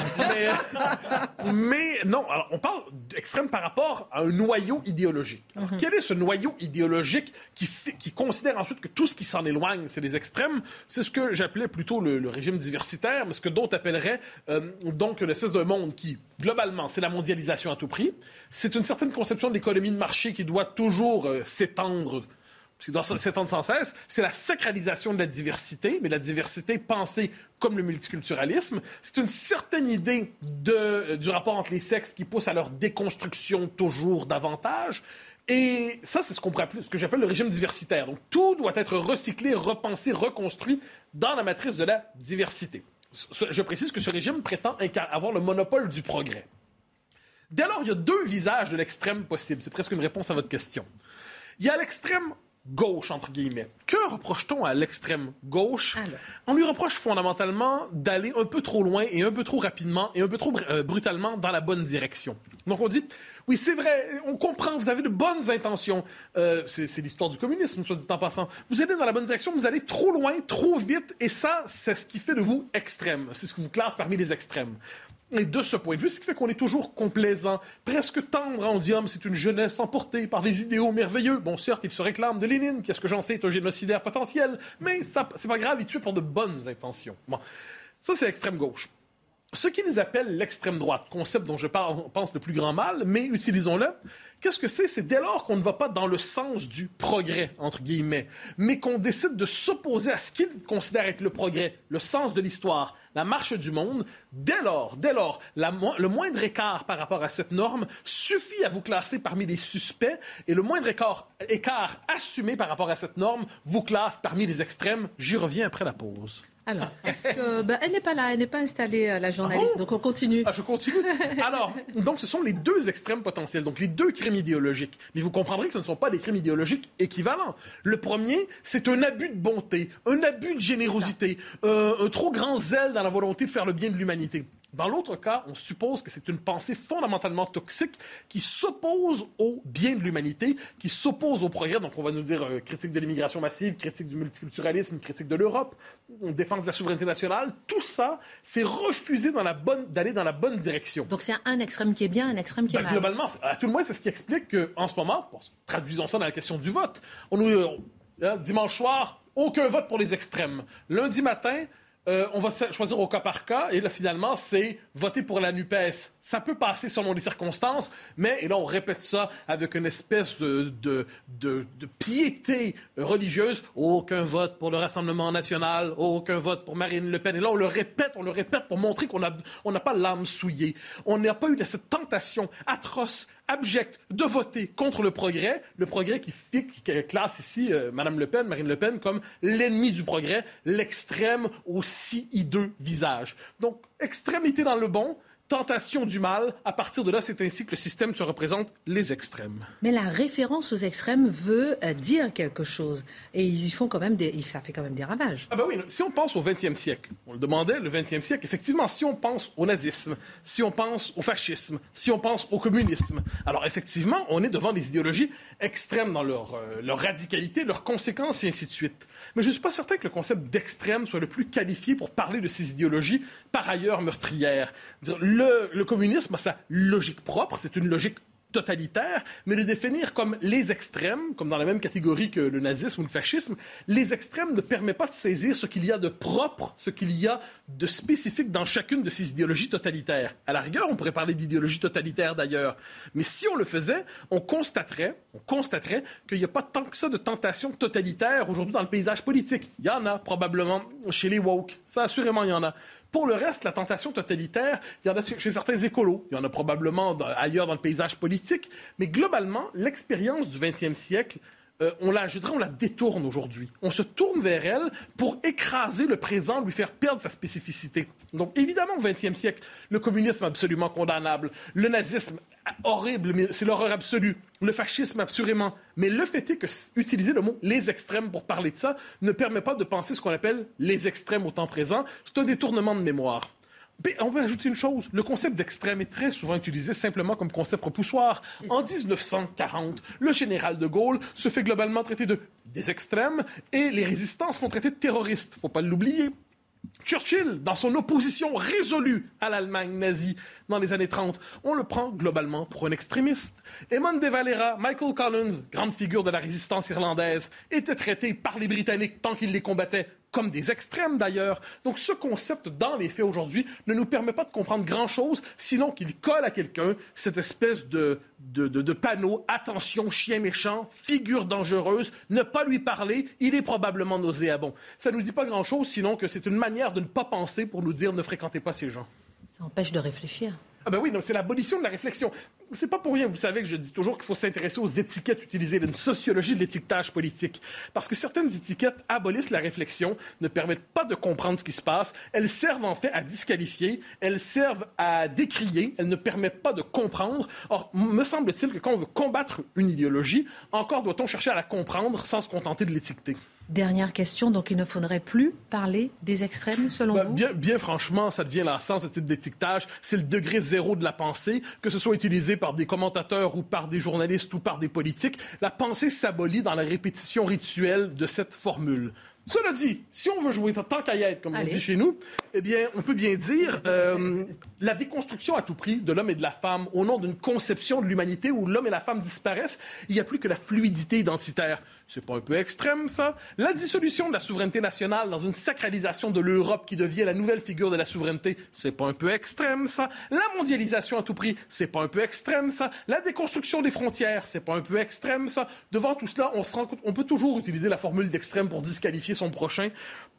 Mais, non, alors on parle d'extrême par rapport à un noyau idéologique. Alors, mhm. Quel est ce noyau idéologique qui, qui considère ensuite que tout ce qui s'en éloigne, c'est les extrêmes? C'est ce que j'appelais plutôt le, régime diversitaire, mais ce que d'autres appelleraient euh, donc une espèce de monde qui, globalement, c'est la mondialisation à tout prix. C'est une certaine conception de l'économie de marché qui doit toujours euh, s'étendre doit s'étendre sans cesse, c'est la sacralisation de la diversité, mais la diversité pensée comme le multiculturalisme. C'est une certaine idée de, euh, du rapport entre les sexes qui pousse à leur déconstruction toujours davantage. Et ça, c'est ce, qu'on ce que j'appelle le régime diversitaire. Donc, tout doit être recyclé, repensé, reconstruit dans la matrice de la diversité je précise que ce régime prétend avoir le monopole du progrès. Dès lors, il y a deux visages de l'extrême possible. C'est presque une réponse à votre question. Il y a l'extrême gauche, entre guillemets. Que reproche-t-on à l'extrême gauche? On lui reproche fondamentalement d'aller un peu trop loin et un peu trop rapidement et un peu trop euh, brutalement dans la bonne direction. Donc on dit, oui, c'est vrai, on comprend, vous avez de bonnes intentions. Euh, c'est l'histoire du communisme, soit dit en passant. Vous allez dans la bonne direction, vous allez trop loin, trop vite, et ça, c'est ce qui fait de vous extrême. C'est ce qui vous classe parmi les extrêmes. Et de ce point de vue, ce qui fait qu'on est toujours complaisant, presque tendre. On dit, c'est une jeunesse emportée par des idéaux merveilleux. Bon, certes, il se réclame de Lénine, qu'est-ce que j'en sais, est un génocidaire potentiel, mais ça, c'est pas grave, il tue pour de bonnes intentions. Bon. Ça, c'est l'extrême gauche ce qu'ils appellent l'extrême droite, concept dont je pense le plus grand mal, mais utilisons-le. Qu'est-ce que c'est? C'est dès lors qu'on ne va pas dans le sens du progrès, entre guillemets, mais qu'on décide de s'opposer à ce qu'ils considèrent être le progrès, le sens de l'histoire, la marche du monde. Dès lors, dès lors, le moindre écart par rapport à cette norme suffit à vous classer parmi les suspects et le moindre écart, écart assumé par rapport à cette norme vous classe parmi les extrêmes. J'y reviens après la pause. Alors, que, ben, elle n'est pas là, elle n'est pas installée, euh, la journaliste, ah donc on continue. Ah, je continue. Alors, donc ce sont les deux extrêmes potentiels, donc les deux crimes idéologiques. Mais vous comprendrez que ce ne sont pas des crimes idéologiques équivalents. Le premier, c'est un abus de bonté, un abus de générosité, euh, un trop grand zèle dans la volonté de faire le bien de l'humanité. Dans l'autre cas, on suppose que c'est une pensée fondamentalement toxique qui s'oppose au bien de l'humanité, qui s'oppose au progrès. Donc, on va nous dire euh, critique de l'immigration massive, critique du multiculturalisme, critique de l'Europe, défense de la souveraineté nationale. Tout ça, c'est refuser d'aller dans la bonne direction. Donc, c'est un extrême qui est bien, un extrême qui est ben, mal. Globalement, à tout le moins, c'est ce qui explique qu'en ce moment, traduisons ça dans la question du vote, on nous, euh, dimanche soir, aucun vote pour les extrêmes. Lundi matin, euh, on va choisir au cas par cas, et là, finalement, c'est voter pour la NUPES. Ça peut passer selon les circonstances, mais, et là, on répète ça avec une espèce de, de, piété religieuse. Aucun vote pour le Rassemblement national, aucun vote pour Marine Le Pen. Et là, on le répète, on le répète pour montrer qu'on n'a on pas l'âme souillée. On n'a pas eu cette tentation atroce abject de voter contre le progrès, le progrès qui, qui classe ici euh, Mme Le Pen, Marine Le Pen, comme l'ennemi du progrès, l'extrême aussi hideux visage. Donc, extrémité dans le bon, tentation du mal. À partir de là, c'est ainsi que le système se représente les extrêmes. Mais la référence aux extrêmes veut euh, dire quelque chose. Et ils y font quand même des, ça fait quand même des ravages. Ah ben oui, si on pense au 20e siècle, on le demandait, le 20e siècle, effectivement, si on pense au nazisme, si on pense au fascisme, si on pense au communisme, alors effectivement, on est devant des idéologies extrêmes dans leur, euh, leur radicalité, leurs conséquences et ainsi de suite. Mais je ne suis pas certain que le concept d'extrême soit le plus qualifié pour parler de ces idéologies par ailleurs meurtrières. Le, communisme a sa logique propre, c'est une logique totalitaires, mais le définir comme les extrêmes, comme dans la même catégorie que le nazisme ou le fascisme. Les extrêmes ne permettent pas de saisir ce qu'il y a de propre, ce qu'il y a de spécifique dans chacune de ces idéologies totalitaires. À la rigueur, on pourrait parler d'idéologie totalitaire d'ailleurs, mais si on le faisait, on constaterait, on constaterait qu'il n'y a pas tant que ça de tentations totalitaires aujourd'hui dans le paysage politique. Il y en a probablement chez les woke, ça assurément il y en a. Pour le reste, la tentation totalitaire, il y en a chez certains écolos, il y en a probablement ailleurs dans le paysage politique, mais globalement, l'expérience du 20e siècle, euh, on la, on la détourne aujourd'hui. On se tourne vers elle pour écraser le présent, lui faire perdre sa spécificité. Donc, évidemment, au 20e siècle, le communisme absolument condamnable, le nazisme horrible, mais c'est l'horreur absolue. Le fascisme, assurément. Mais le fait est que utiliser le mot les extrêmes pour parler de ça ne permet pas de penser ce qu'on appelle les extrêmes au temps présent. C'est un détournement de mémoire. Mais on peut ajouter une chose. Le concept d'extrême est très souvent utilisé simplement comme concept repoussoir. En 1940, le général de Gaulle se fait globalement traiter de des extrêmes et les résistants se font traiter de terroristes. Faut pas l'oublier. Churchill, dans son opposition résolue à l'Allemagne nazie dans les années 30, on le prend globalement pour un extrémiste. Eamon de Valera, Michael Collins, grande figure de la résistance irlandaise, étaient traités par les Britanniques tant qu'ils les combattaient comme des extrêmes d'ailleurs. Donc ce concept, dans les faits aujourd'hui, ne nous permet pas de comprendre grand-chose, sinon qu'il colle à quelqu'un cette espèce de, de, de, panneau, attention, chien méchant, figure dangereuse, ne pas lui parler, il est probablement nauséabond. Ça ne nous dit pas grand-chose, sinon que c'est une manière de ne pas penser pour nous dire ne fréquentez pas ces gens. Ça empêche de réfléchir. Ah ben oui, c'est l'abolition de la réflexion. C'est pas pour rien, vous savez, que je dis toujours qu'il faut s'intéresser aux étiquettes utilisées, d'une sociologie de l'étiquetage politique. Parce que certaines étiquettes abolissent la réflexion, ne permettent pas de comprendre ce qui se passe. Elles servent en fait à disqualifier, elles servent à décrier, elles ne permettent pas de comprendre. Or, me semble-t-il que quand on veut combattre une idéologie, encore doit-on chercher à la comprendre sans se contenter de l'étiqueter. Dernière question, donc il ne faudrait plus parler des extrêmes selon ben, vous? bien, bien franchement, ça devient lassant ce type d'étiquetage. C'est le degré zéro de la pensée, que ce soit utilisé par des commentateurs ou par des journalistes ou par des politiques. La pensée s'abolit dans la répétition rituelle de cette formule. Cela dit, si on veut jouer tant qu'à y être, comme on dit chez nous, eh bien, on peut bien dire euh, la déconstruction à tout prix de l'homme et de la femme au nom d'une conception de l'humanité où l'homme et la femme disparaissent. Il n'y a plus que la fluidité identitaire. C'est pas un peu extrême, ça? La dissolution de la souveraineté nationale dans une sacralisation de l'Europe qui devient la nouvelle figure de la souveraineté, c'est pas un peu extrême, ça? La mondialisation à tout prix, c'est pas un peu extrême, ça? La déconstruction des frontières, c'est pas un peu extrême, ça? Devant tout cela, on se rend compte, on peut toujours utiliser la formule d'extrême pour disqualifier son prochain.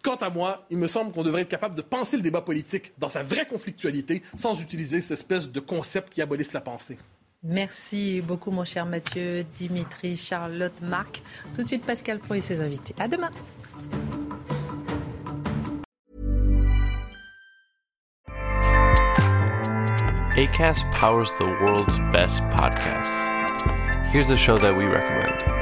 Quant à moi, il me semble qu'on devrait être capable de penser le débat politique dans sa vraie conflictualité sans utiliser cette espèce de concept qui abolisse la pensée. Merci beaucoup, mon cher Mathieu, Dimitri, Charlotte, Marc. Tout de suite, Pascal Pro et ses invités. À demain. ACAST powers the world's best podcasts. Here's a show that we recommend.